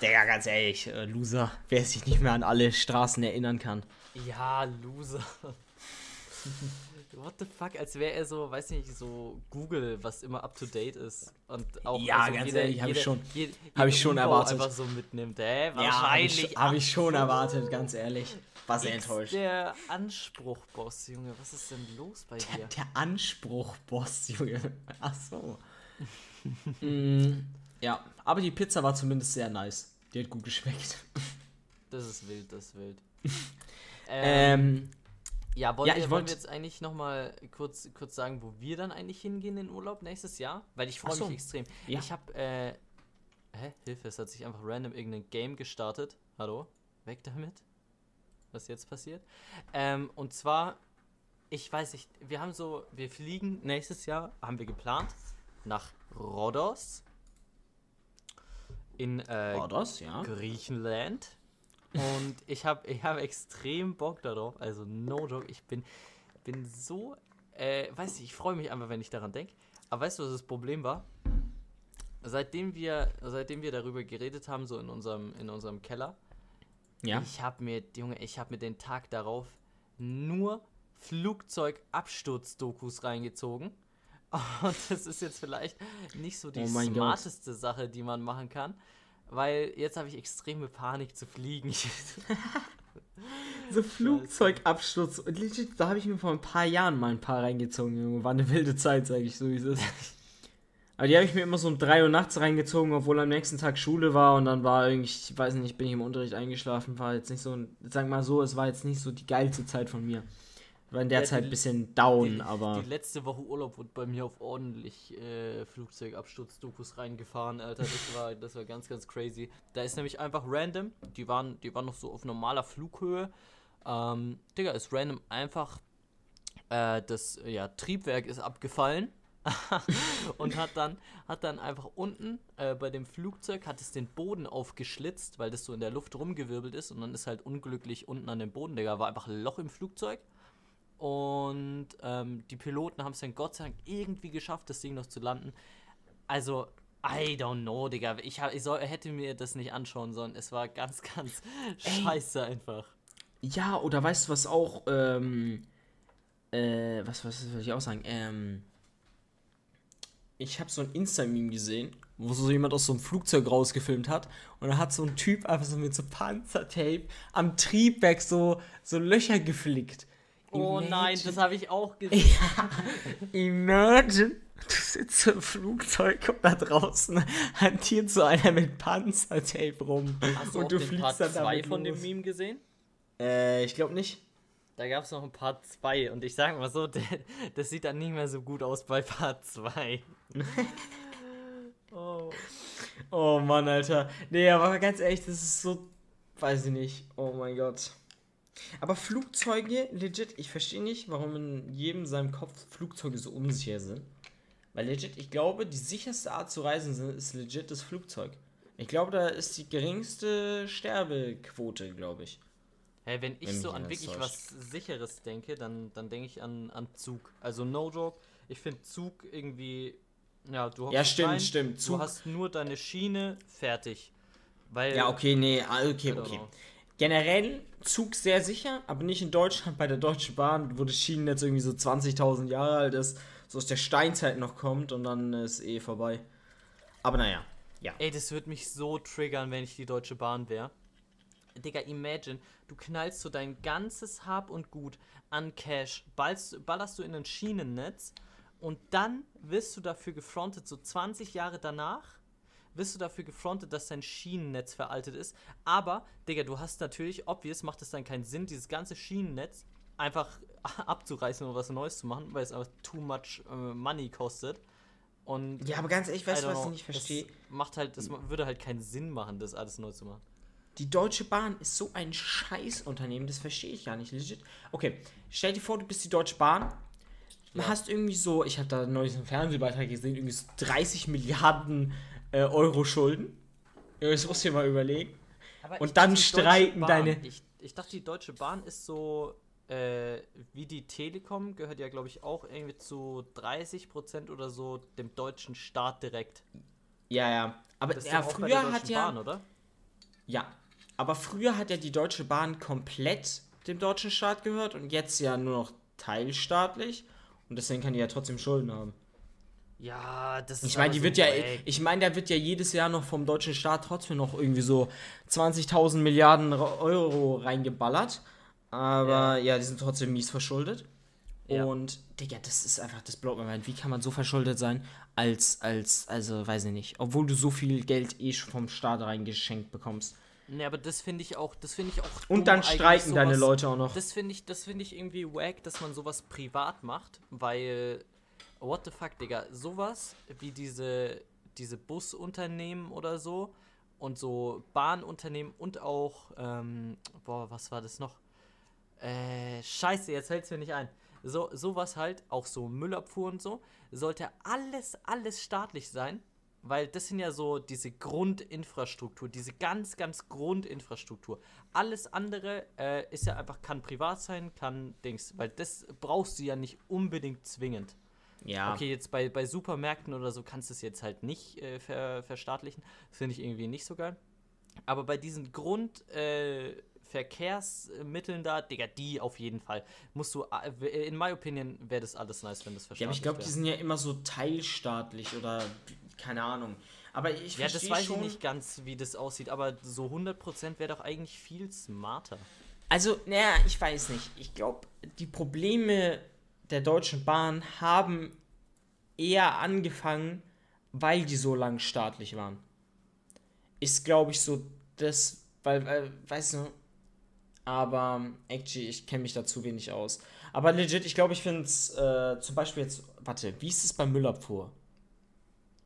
Digga, ganz ehrlich, äh, Loser, wer sich nicht mehr an alle Straßen erinnern kann. Ja, Loser. [LAUGHS] What the fuck, als wäre er so, weiß nicht, so Google, was immer up to date ist. Und auch also Ja, ganz ehrlich, hab ich schon- jede- hab ich schon erwartet. einfach so mitnimmt. Hä? Ja, habe Wahrscheinlich. ich, hab ich schon erwartet, ganz ehrlich. War sehr enttäuscht. Der Anspruch-Boss, Junge, was ist denn los bei dir? Der Anspruch-Boss, [LAUGHS] Junge. Ach so. [LAUGHS] mm, ja, aber die Pizza war zumindest sehr nice. Die hat gut geschmeckt. Das ist wild, das ist wild. [LAUGHS] ähm, Ähm, ja, wollen, ja, wir, wollen wir jetzt eigentlich nochmal kurz, kurz sagen, wo wir dann eigentlich hingehen in Urlaub nächstes Jahr? Weil ich freue so. mich extrem. Ja. Ich habe, äh, hä? Hilfe, es hat sich einfach random irgendein Game gestartet. Hallo? Weg damit. Was jetzt passiert? Ähm, und zwar, ich weiß nicht, wir haben so, wir fliegen nächstes Jahr, haben wir geplant, nach Rhodos in äh, das, ja. Griechenland. Und ich habe ich hab extrem Bock darauf. Also, no joke. Ich bin, bin so, äh, weiß ich, ich freue mich einfach, wenn ich daran denke. Aber weißt du, was das Problem war? Seitdem wir, seitdem wir darüber geredet haben, so in unserem, in unserem Keller, Ja. ich habe mir, Junge, ich habe mir den Tag darauf nur Flugzeugabsturz-Dokus reingezogen. [LAUGHS] Und das ist jetzt vielleicht nicht so die Oh mein Gott. smarteste Sache, die man machen kann. Weil jetzt habe ich extreme Panik zu fliegen. So Flugzeugabsturz. Und legit, da habe ich mir vor ein paar Jahren mal ein paar reingezogen. Junge. War eine wilde Zeit, sage ich so, wie es ist. Aber die habe ich mir immer so um 3 Uhr nachts reingezogen, obwohl am nächsten Tag Schule war und dann war irgendwie, ich weiß nicht, bin ich im Unterricht eingeschlafen, war jetzt nicht so, sag mal so, es war jetzt nicht so die geilste Zeit von mir. War in der Ja, Zeit ein bisschen down, die, aber. die letzte Woche Urlaub wurde bei mir auf ordentlich äh, Flugzeugabsturz-Dokus reingefahren, Alter. Das war, das war ganz, ganz crazy. Da ist nämlich einfach random. Die waren, die waren noch so auf normaler Flughöhe. Ähm, Digga, ist random einfach. Äh, das ja, Triebwerk ist abgefallen. [LAUGHS] und hat dann, hat dann einfach unten äh, bei dem Flugzeug hat es den Boden aufgeschlitzt, weil das so in der Luft rumgewirbelt ist und dann ist halt unglücklich unten an dem Boden, Digga, war einfach ein Loch im Flugzeug. Und ähm, die Piloten haben es dann Gott sei Dank irgendwie geschafft, das Ding noch zu landen. Also, I don't know, Digga. Ich, hab, ich soll, hätte mir das nicht anschauen sollen. Es war ganz, ganz scheiße einfach. Ja, oder weißt du, was auch, ähm, äh, was, was soll ich auch sagen? Ähm, ich habe so ein Insta-Meme gesehen, wo so jemand aus so einem Flugzeug rausgefilmt hat und da hat so ein Typ einfach so mit so Panzertape am Triebwerk so, so Löcher geflickt. Oh nein, Imagine- das habe ich auch [LAUGHS] gesehen. Imagine, du sitzt im Flugzeug und da draußen hantiert so einer mit Panzertape rum Hast du und auch du den fliegst Part dann 2 damit von dem los. Meme gesehen? Äh, ich glaube nicht. Da gab es noch ein Part 2 und ich sag mal so, [LAUGHS] das sieht dann nicht mehr so gut aus bei Part 2. [LAUGHS] oh. Oh Mann, Alter. Nee, aber ganz ehrlich, das ist so. Weiß ich nicht. Oh mein Gott. Aber Flugzeuge, legit, ich verstehe nicht, warum in jedem seinem Kopf Flugzeuge so unsicher sind. Weil legit, ich glaube, die sicherste Art zu reisen ist legit das Flugzeug. Ich glaube, da ist die geringste Sterbequote, glaube ich. Hey, wenn ich Wenn so an wirklich täuscht. was Sicheres denke, dann, dann denke ich an, an Zug. Also no joke, ich finde Zug irgendwie, ja, du Ja, hockst stimmt, rein, stimmt. Du Zug. hast nur deine Schiene, fertig. Weil, Ja, okay, nee, ah, okay, don't okay. Generell Zug sehr sicher, aber nicht in Deutschland bei der Deutschen Bahn, wo das Schienennetz irgendwie so 20.000 Jahre alt ist, so aus der Steinzeit noch kommt und dann ist eh vorbei. Aber naja, ja. Ey, das würde mich so triggern, wenn ich die Deutsche Bahn wäre. Digga, imagine, du knallst so dein ganzes Hab und Gut an Cash, ballst, ballerst du in ein Schienennetz und dann wirst du dafür gefrontet, so 20 Jahre danach, wirst du dafür gefrontet, dass dein Schienennetz veraltet ist. Aber, Digga, du hast natürlich, obvious, macht es dann keinen Sinn, dieses ganze Schienennetz einfach [LAUGHS] abzureißen und was Neues zu machen, weil es einfach too much äh, money kostet. Und Ja, aber ganz ehrlich, weißt du, was ich know, nicht verstehe? Das macht halt, das würde halt keinen Sinn machen, das alles neu zu machen. Die Deutsche Bahn ist so ein Scheißunternehmen, das verstehe ich gar nicht, legit. Okay, stell dir vor, du bist die Deutsche Bahn, Ja. hast irgendwie so, ich habe da neulich einen Fernsehbeitrag gesehen, irgendwie so 30 Milliarden äh, Euro Schulden. Das musst du dir mal überlegen. Aber Und dann dachte, streiken deine- Ich, ich dachte, die Deutsche Bahn ist so äh, wie die Telekom, gehört ja, glaube ich, auch irgendwie zu 30% oder so dem deutschen Staat direkt. Ja, ja. Aber ja, früher hat ja. Bahn, oder? Ja. Aber früher hat ja die Deutsche Bahn komplett dem deutschen Staat gehört und jetzt ja nur noch teilstaatlich. Und deswegen kann die ja trotzdem Schulden haben. Ja, das ist Ich meine, die so wird ja, wack. ich meine, da wird ja jedes Jahr noch vom deutschen Staat trotzdem noch irgendwie so 20.000 Milliarden Euro reingeballert. Aber ja. die sind trotzdem mies verschuldet. Ja. Und, Digga, das ist einfach, das blockt mir mein. Wie kann man so verschuldet sein, als, als, also, weiß ich nicht, obwohl du so viel Geld eh schon vom Staat reingeschenkt bekommst. Nee, aber das finde ich auch, das finde ich auch Und dann streiken deine Leute auch noch. Das finde ich, das finde ich irgendwie wack, dass man sowas privat macht, weil what the fuck, Digga, sowas wie diese diese Busunternehmen oder so und so Bahnunternehmen und auch ähm, boah, was war das noch? Äh, scheiße, jetzt fällt's mir nicht ein. So sowas halt, auch so Müllabfuhr und so, sollte alles alles staatlich sein, weil das sind ja so diese Grundinfrastruktur, diese ganz, ganz Grundinfrastruktur. Alles andere äh, ist ja einfach, kann privat sein, kann Dings, weil das brauchst du ja nicht unbedingt zwingend. Ja. Okay, jetzt bei, bei Supermärkten oder so kannst du es jetzt halt nicht äh, ver, verstaatlichen. Das finde ich irgendwie nicht so geil. Aber bei diesen Grundverkehrsmitteln da, Digga, die auf jeden Fall. Musst du, äh, in my opinion, wäre das alles nice, wenn das Ja, aber ich glaube, die sind ja immer so teilstaatlich oder keine Ahnung. Aber ich Ja, das weiß schon. ich nicht ganz, wie das aussieht, aber so 100% wäre doch eigentlich viel smarter. Also, naja, ich weiß nicht. Ich glaube, die Probleme der Deutschen Bahn haben eher angefangen, weil die so lang staatlich waren. Ist, glaube ich, so das, weil, weil weißt du, aber actually, ich kenne mich da zu wenig aus. Aber legit, ich glaube, ich finde es äh, zum Beispiel jetzt, warte, wie ist es bei Müllabfuhr?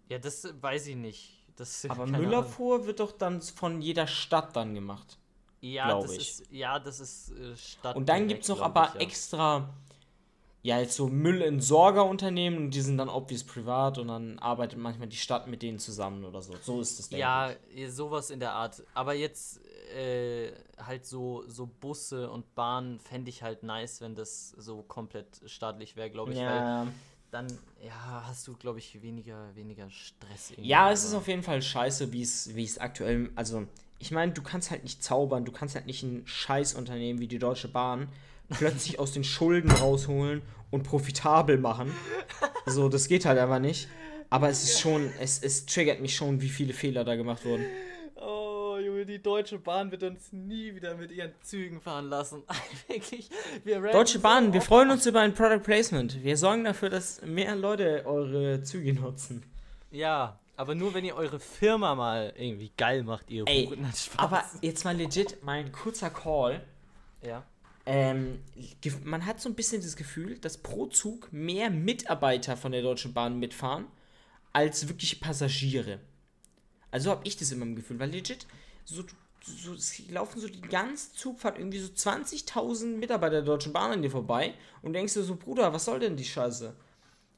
Ja, das weiß ich nicht. Das, Aber. Müllabfuhr wird doch dann von jeder Stadt dann gemacht. ja, das ich. ist, ja, das ist äh, Stadt. Und dann gibt es noch aber ich, ja. extra, ja, jetzt so Müllentsorgerunternehmen und die sind dann obvious privat und dann arbeitet manchmal die Stadt mit denen zusammen oder so. So ist das, denke Ja, ich. sowas in der Art. Aber jetzt äh, halt so, so Busse und Bahnen fände ich halt nice, wenn das so komplett staatlich wäre, glaube ich. Weil Ja. dann ja, hast du, glaube ich, weniger, weniger Stress. ja, es ist auf jeden Fall scheiße, wie es wie es aktuell, also ich meine, du kannst halt nicht zaubern, du kannst halt nicht ein Scheißunternehmen wie die Deutsche Bahn plötzlich aus den Schulden rausholen und profitabel machen. So, das geht halt einfach nicht. Aber es ist schon, es, es triggert mich schon, wie viele Fehler da gemacht wurden. Oh, Junge, die Deutsche Bahn wird uns nie wieder mit ihren Zügen fahren lassen. [LAUGHS] Wirklich. Wir Deutsche Bahn, wir freuen uns über ein Product Placement. Wir sorgen dafür, dass mehr Leute eure Züge nutzen. Ja, aber nur wenn ihr eure Firma mal irgendwie geil macht, ihr Ey. Aber jetzt mal legit, mal ein kurzer Call. ja. Ähm, man hat so ein bisschen das Gefühl, dass pro Zug mehr Mitarbeiter von der Deutschen Bahn mitfahren, als wirklich Passagiere. Also habe ich das immer im Gefühl, weil legit, so, so laufen so die ganze Zugfahrt irgendwie so 20.000 Mitarbeiter der Deutschen Bahn an dir vorbei und denkst du so, Bruder, was soll denn die Scheiße?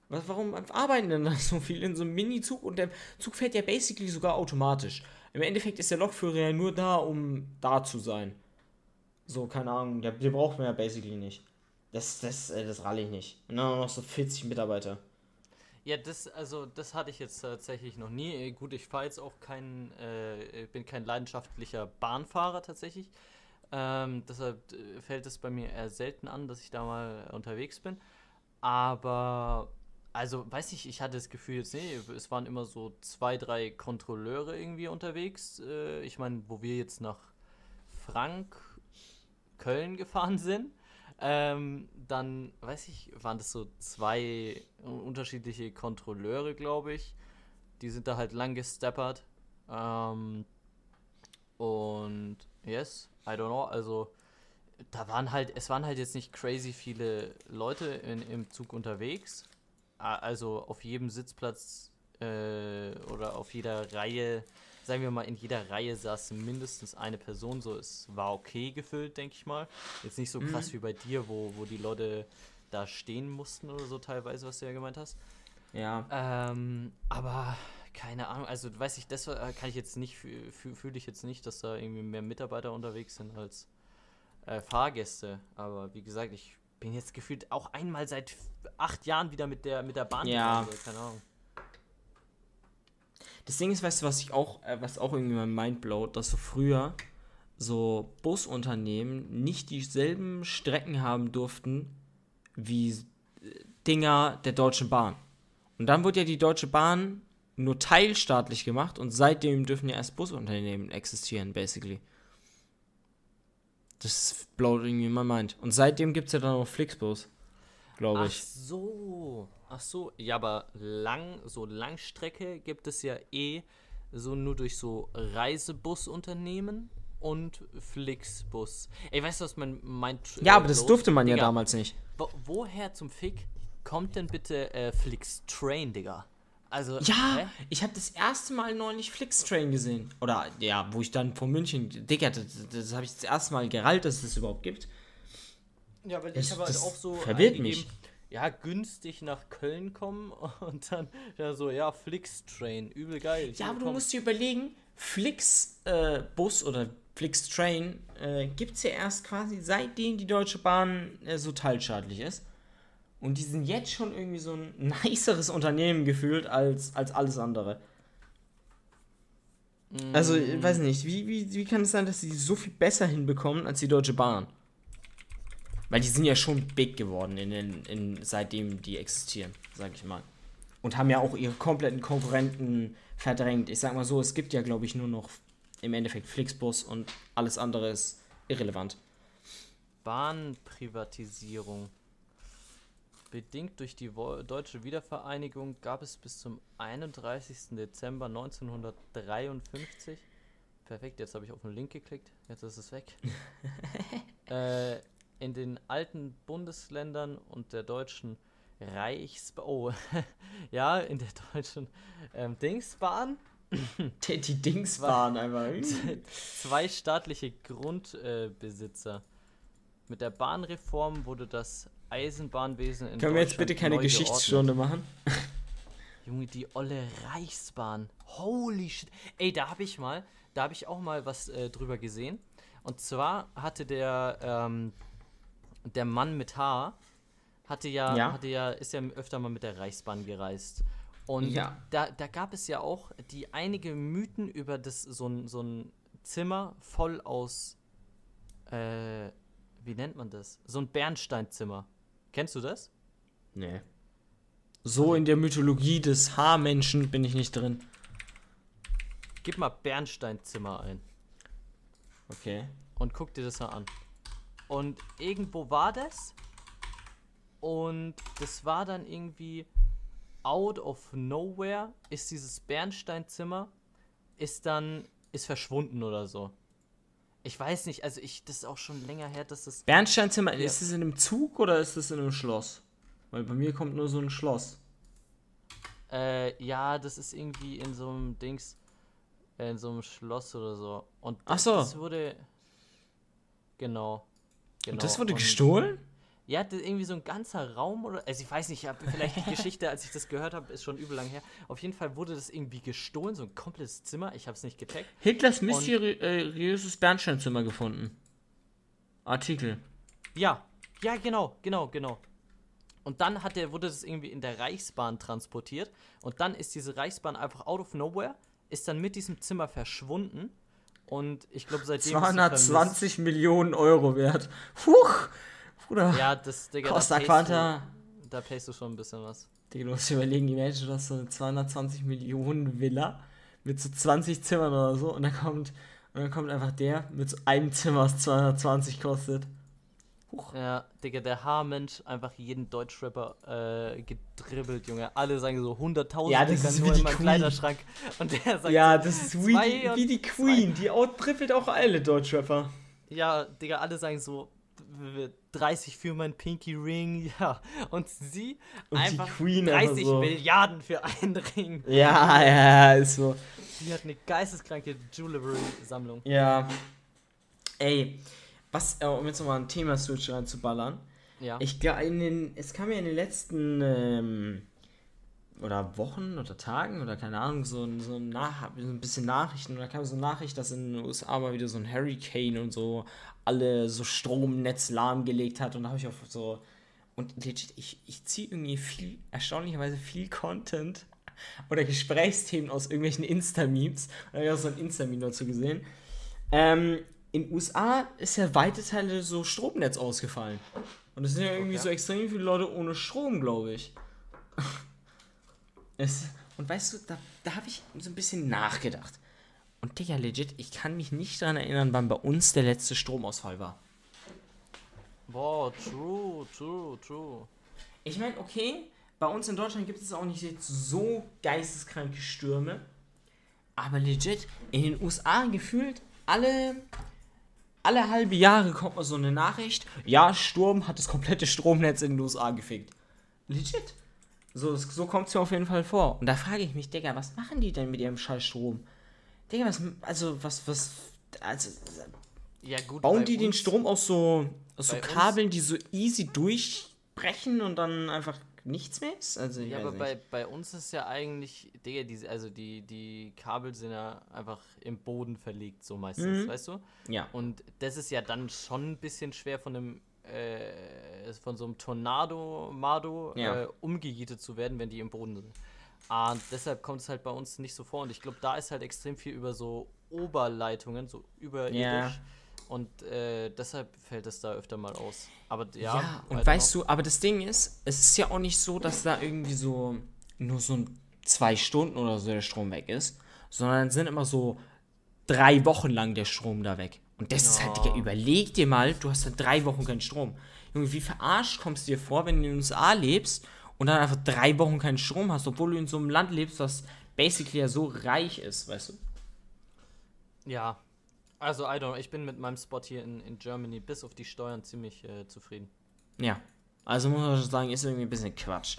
Was, warum arbeiten denn da [LAUGHS] so viel in so einem Mini-Zug? Und der Zug fährt ja basically sogar automatisch. Im Endeffekt ist der Lokführer ja nur da, um da zu sein. So, keine Ahnung, der, der braucht man ja basically nicht. Das, das, äh, das ralle ich nicht. Und dann noch so 40 Mitarbeiter. Ja, das, also, das hatte ich jetzt tatsächlich noch nie. Äh, Gut, ich fahre jetzt auch kein, äh, bin kein leidenschaftlicher Bahnfahrer tatsächlich. Ähm, deshalb äh, fällt es bei mir eher selten an, dass ich da mal unterwegs bin. Aber, also, weiß ich, ich hatte das Gefühl jetzt, nee, es waren immer so zwei, drei Kontrolleure irgendwie unterwegs. Äh, ich meine, wo wir jetzt nach Frank, Köln gefahren sind. Ähm, dann, weiß ich, waren das so zwei unterschiedliche Kontrolleure, glaube ich. Die sind da halt lang gesteppert. Ähm, und yes, I don't know, also da waren halt, es waren halt jetzt nicht crazy viele Leute in, im Zug unterwegs. Also auf jedem Sitzplatz äh, oder auf jeder Reihe, sagen wir mal, in jeder Reihe saß mindestens eine Person, so es war okay gefüllt, denke ich mal. Jetzt nicht so krass wie bei dir, wo, wo die Leute da stehen mussten oder so teilweise, was du ja gemeint hast. Ja. Ähm, aber keine Ahnung, also weiß ich, das äh, kann ich jetzt nicht, fü- fü- fühle ich jetzt nicht, dass da irgendwie mehr Mitarbeiter unterwegs sind als äh, Fahrgäste. Aber wie gesagt, ich bin jetzt gefühlt auch einmal seit acht Jahren wieder mit der, mit der Bahn Ja. gefahren, so, keine Ahnung. Das Ding ist, weißt du, was ich auch, äh, was auch irgendwie mein Mind blowt, dass so früher so Busunternehmen nicht dieselben Strecken haben durften wie äh, Dinger der Deutschen Bahn. Und dann wurde ja die Deutsche Bahn nur teilstaatlich gemacht und seitdem dürfen ja erst Busunternehmen existieren, basically. Das blowt irgendwie mein Mind. Und seitdem gibt es ja dann noch Flixbus, glaube Ach ich. so, ach so, ja, aber lang, so Langstrecke gibt es ja eh so nur durch so Reisebusunternehmen und Flixbus. Ey, weißt du, was man meint? Ja, aber das durfte man ja Digga, damals nicht. Wo, woher zum Fick kommt denn bitte äh, Flixtrain, Digga? Also, Ja, hä? ich habe das erste Mal neulich Flixtrain gesehen. Oder ja, wo ich dann von München, Digga, das, das habe ich das erste Mal gerallt, dass es das überhaupt gibt. Ja, weil Das- ich habe halt auch so verwirrt eingegeben, mich. Ja, günstig nach Köln kommen [LAUGHS] und dann ja so, ja, Flix-Train, übel geil. Ja, aber du musst dir überlegen, Flix-Bus äh, Bus oder Flix-Train äh, gibt es ja erst quasi seitdem die Deutsche Bahn äh, so teilstaatlich ist. Und die sind jetzt schon irgendwie so ein [LAUGHS] niceres Unternehmen gefühlt als, als alles andere. Also, ich weiß nicht, wie, wie, wie kann es sein, dass sie so viel besser hinbekommen als die Deutsche Bahn? Weil die sind ja schon big geworden, in den, in, seitdem die existieren, sag ich mal. Und haben ja auch ihre kompletten Konkurrenten verdrängt. Ich sag mal so, es gibt ja, glaube ich, nur noch im Endeffekt Flixbus und alles andere ist irrelevant. Bahnprivatisierung. Bedingt durch die deutsche Wiedervereinigung gab es bis zum 31. Dezember 1953. Perfekt, jetzt habe ich auf den Link geklickt. Jetzt ist es weg. [LAUGHS] äh, in den alten Bundesländern und der deutschen Reichsbahn. Oh, [LAUGHS] ja, in der deutschen ähm, Dingsbahn [LAUGHS] Die, die Dingsbahn einfach. [LAUGHS] zwei staatliche Grundbesitzer. Mit der Bahnreform wurde das Eisenbahnwesen in Können wir jetzt bitte keine Geschichtsstunde machen? geordnet. Junge, die olle Reichsbahn. Holy shit. Ey, da habe ich mal, da habe ich auch mal was äh, drüber gesehen. Und zwar hatte der, ähm, der Mann mit Haar, hatte ja, Ja. hatte ja, ist ja öfter mal mit der Reichsbahn gereist. Und Ja. da, da gab es ja auch die einige Mythen über das, so ein, so ein Zimmer voll aus, äh, wie nennt man das? So ein Bernsteinzimmer. Kennst du das? Nee. So in der Mythologie des Haarmenschen bin ich nicht drin. Gib mal Bernsteinzimmer ein Okay. und guck dir das mal an. Und irgendwo war das. Und das war dann irgendwie out of nowhere ist dieses Bernsteinzimmer ist dann ist verschwunden oder so. Ich weiß nicht, also ich das ist auch schon länger her, dass das Bernsteinzimmer, Ja. ist es in einem Zug oder ist es in einem Schloss? Weil bei mir kommt nur so ein Schloss. äh, ja, das ist irgendwie in so einem Dings äh, in so einem Schloss oder so. Und Ach das, so. das wurde genau genau Und das wurde und- gestohlen? Ja, irgendwie so ein ganzer Raum oder. Also ich weiß nicht, ich vielleicht die Geschichte, als ich das gehört habe, ist schon übel lang her. Auf jeden Fall wurde das irgendwie gestohlen, so ein komplettes Zimmer. Ich habe es nicht gecheckt. Hitlers mysteriöses Bernsteinzimmer gefunden. Artikel. Ja, ja, genau, genau, genau. Und dann hat der, wurde das irgendwie in der Reichsbahn transportiert. Und dann ist diese Reichsbahn einfach out of nowhere, ist dann mit diesem Zimmer verschwunden. Und ich glaube, seitdem. ist sie 220 Millionen Euro wert. Huch! Bruder. Ja, das, Digga, Costa da payst Quanta. Du, da payst du schon ein bisschen was. Digga, du musst dir überlegen, imagine, du hast so eine 220 Millionen Villa mit so 20 Zimmern oder so und dann kommt, und dann kommt einfach der mit so einem Zimmer, was 220 kostet. Huch. Ja, Digga, der Haarmensch einfach jeden Deutschrapper äh, gedribbelt, Junge. Alle sagen so 100.000 Ja, das Digga, ist nur wie die in meinem Queen. Kleiderschrank. Und der sagt Ja, so, das ist wie, die- wie die Queen, die outtrippelt auch alle Deutschrapper. Ja, Digga, alle sagen so 30 für mein Pinky Ring, [LAUGHS] ja. Und sie Und die einfach Queen einfach 30 so. Milliarden für einen Ring. Ja, ja, ist so. Die hat eine geisteskranke Jewelry-Sammlung. Ja. Ey, was, äh, um jetzt nochmal ein Thema-Switch reinzuballern. Ja. Ich glaube, es kam ja in den letzten ähm, oder Wochen oder Tagen oder keine Ahnung, so, ein- so, Nach so ein bisschen Nachrichten. Und da kam so eine Nachricht, dass in den USA mal wieder so ein Hurricane und so alle so Stromnetz lahmgelegt hat. Und da habe ich auch so. Und legit, ich, ich ziehe irgendwie viel, erstaunlicherweise viel Content oder Gesprächsthemen aus irgendwelchen Insta-Memes. Da habe ich auch so ein Insta-Meme dazu gesehen. Ähm, in USA ist ja weite Teile so Stromnetz ausgefallen. Und es sind ja irgendwie Okay. so extrem viele Leute ohne Strom, glaube ich. [LAUGHS] es, und weißt du, da, da habe ich so ein bisschen nachgedacht. Und Digga, legit, ich kann mich nicht daran erinnern, wann bei uns der letzte Stromausfall war. Boah, true, true, true. Ich meine, okay, bei uns in Deutschland gibt es auch nicht jetzt so geisteskranke Stürme. Aber legit, in den USA gefühlt alle, alle halbe Jahre kommt mal so eine Nachricht. Ja, Sturm hat das komplette Stromnetz in den USA gefickt. Legit. So, so kommt es mir auf jeden Fall vor. Und da frage ich mich, Digga, was machen die denn mit ihrem scheiß Strom? Digga, was, also, was, was, also, Ja, gut. bauen die den uns- Strom aus so, aus so bei uns- Kabeln, die so easy durch wegbrechen und dann einfach nichts mehr ist? Also, Ja, aber nicht. bei, bei uns ist ja eigentlich, Digga, diese, also die, die Kabel sind ja einfach im Boden verlegt, so meistens, Mhm. weißt du? ja. Und das ist ja dann schon ein bisschen schwer von einem, äh, von so einem Tornado, Mado, Ja. äh, umgejietet zu werden, wenn die im Boden sind. Ah, Und deshalb kommt es halt bei uns nicht so vor. Und ich glaube, da ist halt extrem viel über so Oberleitungen, so überirdisch. Ja. Und äh, deshalb fällt es da öfter mal aus. Aber ja, Ja, und weißt noch. du, aber das Ding ist, es ist ja auch nicht so, dass da irgendwie so nur so zwei Stunden oder so der Strom weg ist, sondern sind immer so drei Wochen lang der Strom da weg. Und das ist halt. Digga, überleg dir mal, du hast dann drei Wochen keinen Strom. Junge, wie verarscht kommst du dir vor, wenn du in den USA lebst und dann einfach drei Wochen keinen Strom hast, obwohl du in so einem Land lebst, das basically ja so reich ist, weißt du? Ja, also I don't know, ich bin mit meinem Spot hier in, in Germany bis auf die Steuern ziemlich äh, zufrieden. Ja. Also muss man schon sagen, ist irgendwie ein bisschen Quatsch.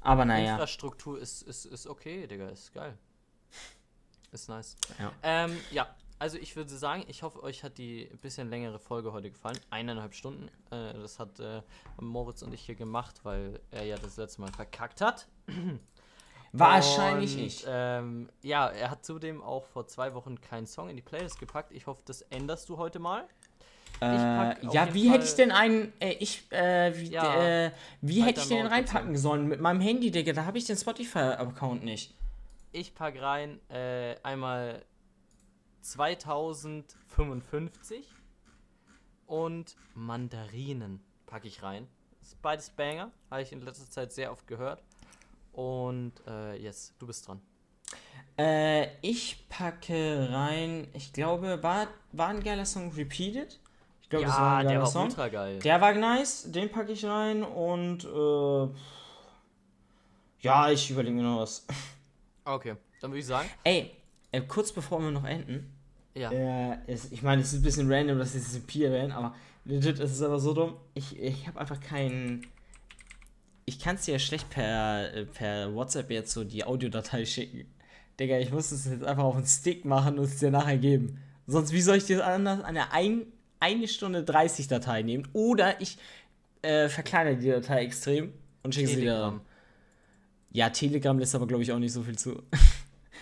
Aber naja. Infrastruktur ist, ist, ist okay, Digga, ist geil. Ist nice. Ja. Ähm, ja, also ich würde sagen, ich hoffe, euch hat die ein bisschen längere Folge heute gefallen. Eineinhalb Stunden. Äh, das hat äh, Moritz und ich hier gemacht, weil er ja das letzte Mal verkackt hat. [CLEARS THROAT] Wahrscheinlich und, ich. Ähm, ja, er hat zudem auch vor zwei Wochen keinen Song in die Playlist gepackt. Ich hoffe, das änderst du heute mal. Äh, ja, wie hätte ich denn einen, äh, ich, äh, wie, Ja, äh, wie hätte ich den reinpacken sollen? Mit meinem Handy, Digga, da habe ich den Spotify-Account nicht. Ich pack rein äh, einmal 2055 und Mandarinen packe ich rein. Das ist beides Banger, habe ich in letzter Zeit sehr oft gehört. Und äh, yes, du bist dran. Äh, ich packe rein, ich glaube, war, war ein geiler Song Repeated? Ich glaube, das war ein der geiler war Song. ultra geil. Der war nice, den packe ich rein und, äh, ja, ich überlege mir noch was. [LAUGHS] Okay, dann würde ich sagen, Ey, äh, kurz bevor wir noch enden, ja. Äh, es, ich meine, es ist ein bisschen random, dass ich das Pi erwähne, aber legit, es ist aber so dumm. Ich, ich habe einfach keinen. Ich kann es dir ja schlecht per, äh, per WhatsApp jetzt so die Audiodatei schicken. Digga, ich muss es jetzt einfach auf einen Stick machen und es dir nachher geben. Sonst, wie soll ich dir anders eine ein, eine Stunde 30 Datei nehmen? Oder ich äh, verkleinere die Datei extrem und schicke sie dir. Ja, Telegram lässt aber, glaube ich, auch nicht so viel zu. [LAUGHS]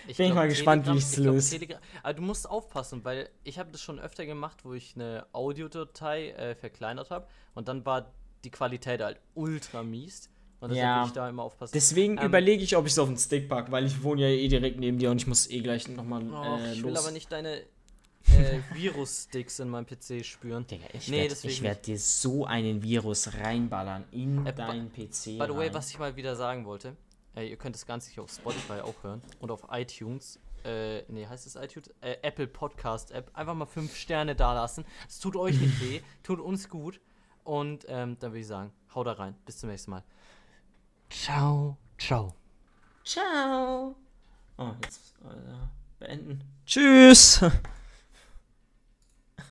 Ich Bin ich glaub, mal gespannt, wie Telegram- ich's ich glaub, löse. Aber du musst aufpassen, weil ich habe das schon öfter gemacht, wo ich eine Audiodatei äh, verkleinert habe und dann war die Qualität halt ultra mies. Und Ja. ich da immer aufpassen. Deswegen Ähm, überlege ich, ob ich es auf den Stick packe, weil ich wohne ja eh direkt neben dir und ich muss eh gleich nochmal Och, äh, ich will los. aber nicht deine [LAUGHS] äh, Virus-Sticks in meinem PC spüren. Digga, ich Nee, werde werd dir so einen Virus reinballern in Äh, deinen PC. By the way, rein. was ich mal wieder sagen wollte, äh, ihr könnt das Ganze hier auf Spotify auch hören und auf iTunes. Äh, nee, heißt es iTunes? Äh, Apple Podcast App. Einfach mal fünf Sterne dalassen. Es tut euch nicht [LAUGHS] weh, tut uns gut. Und ähm, dann würde ich sagen, hau da rein. Bis zum nächsten Mal. Ciao, ciao. Ciao. Oh, jetzt äh, beenden. Tschüss.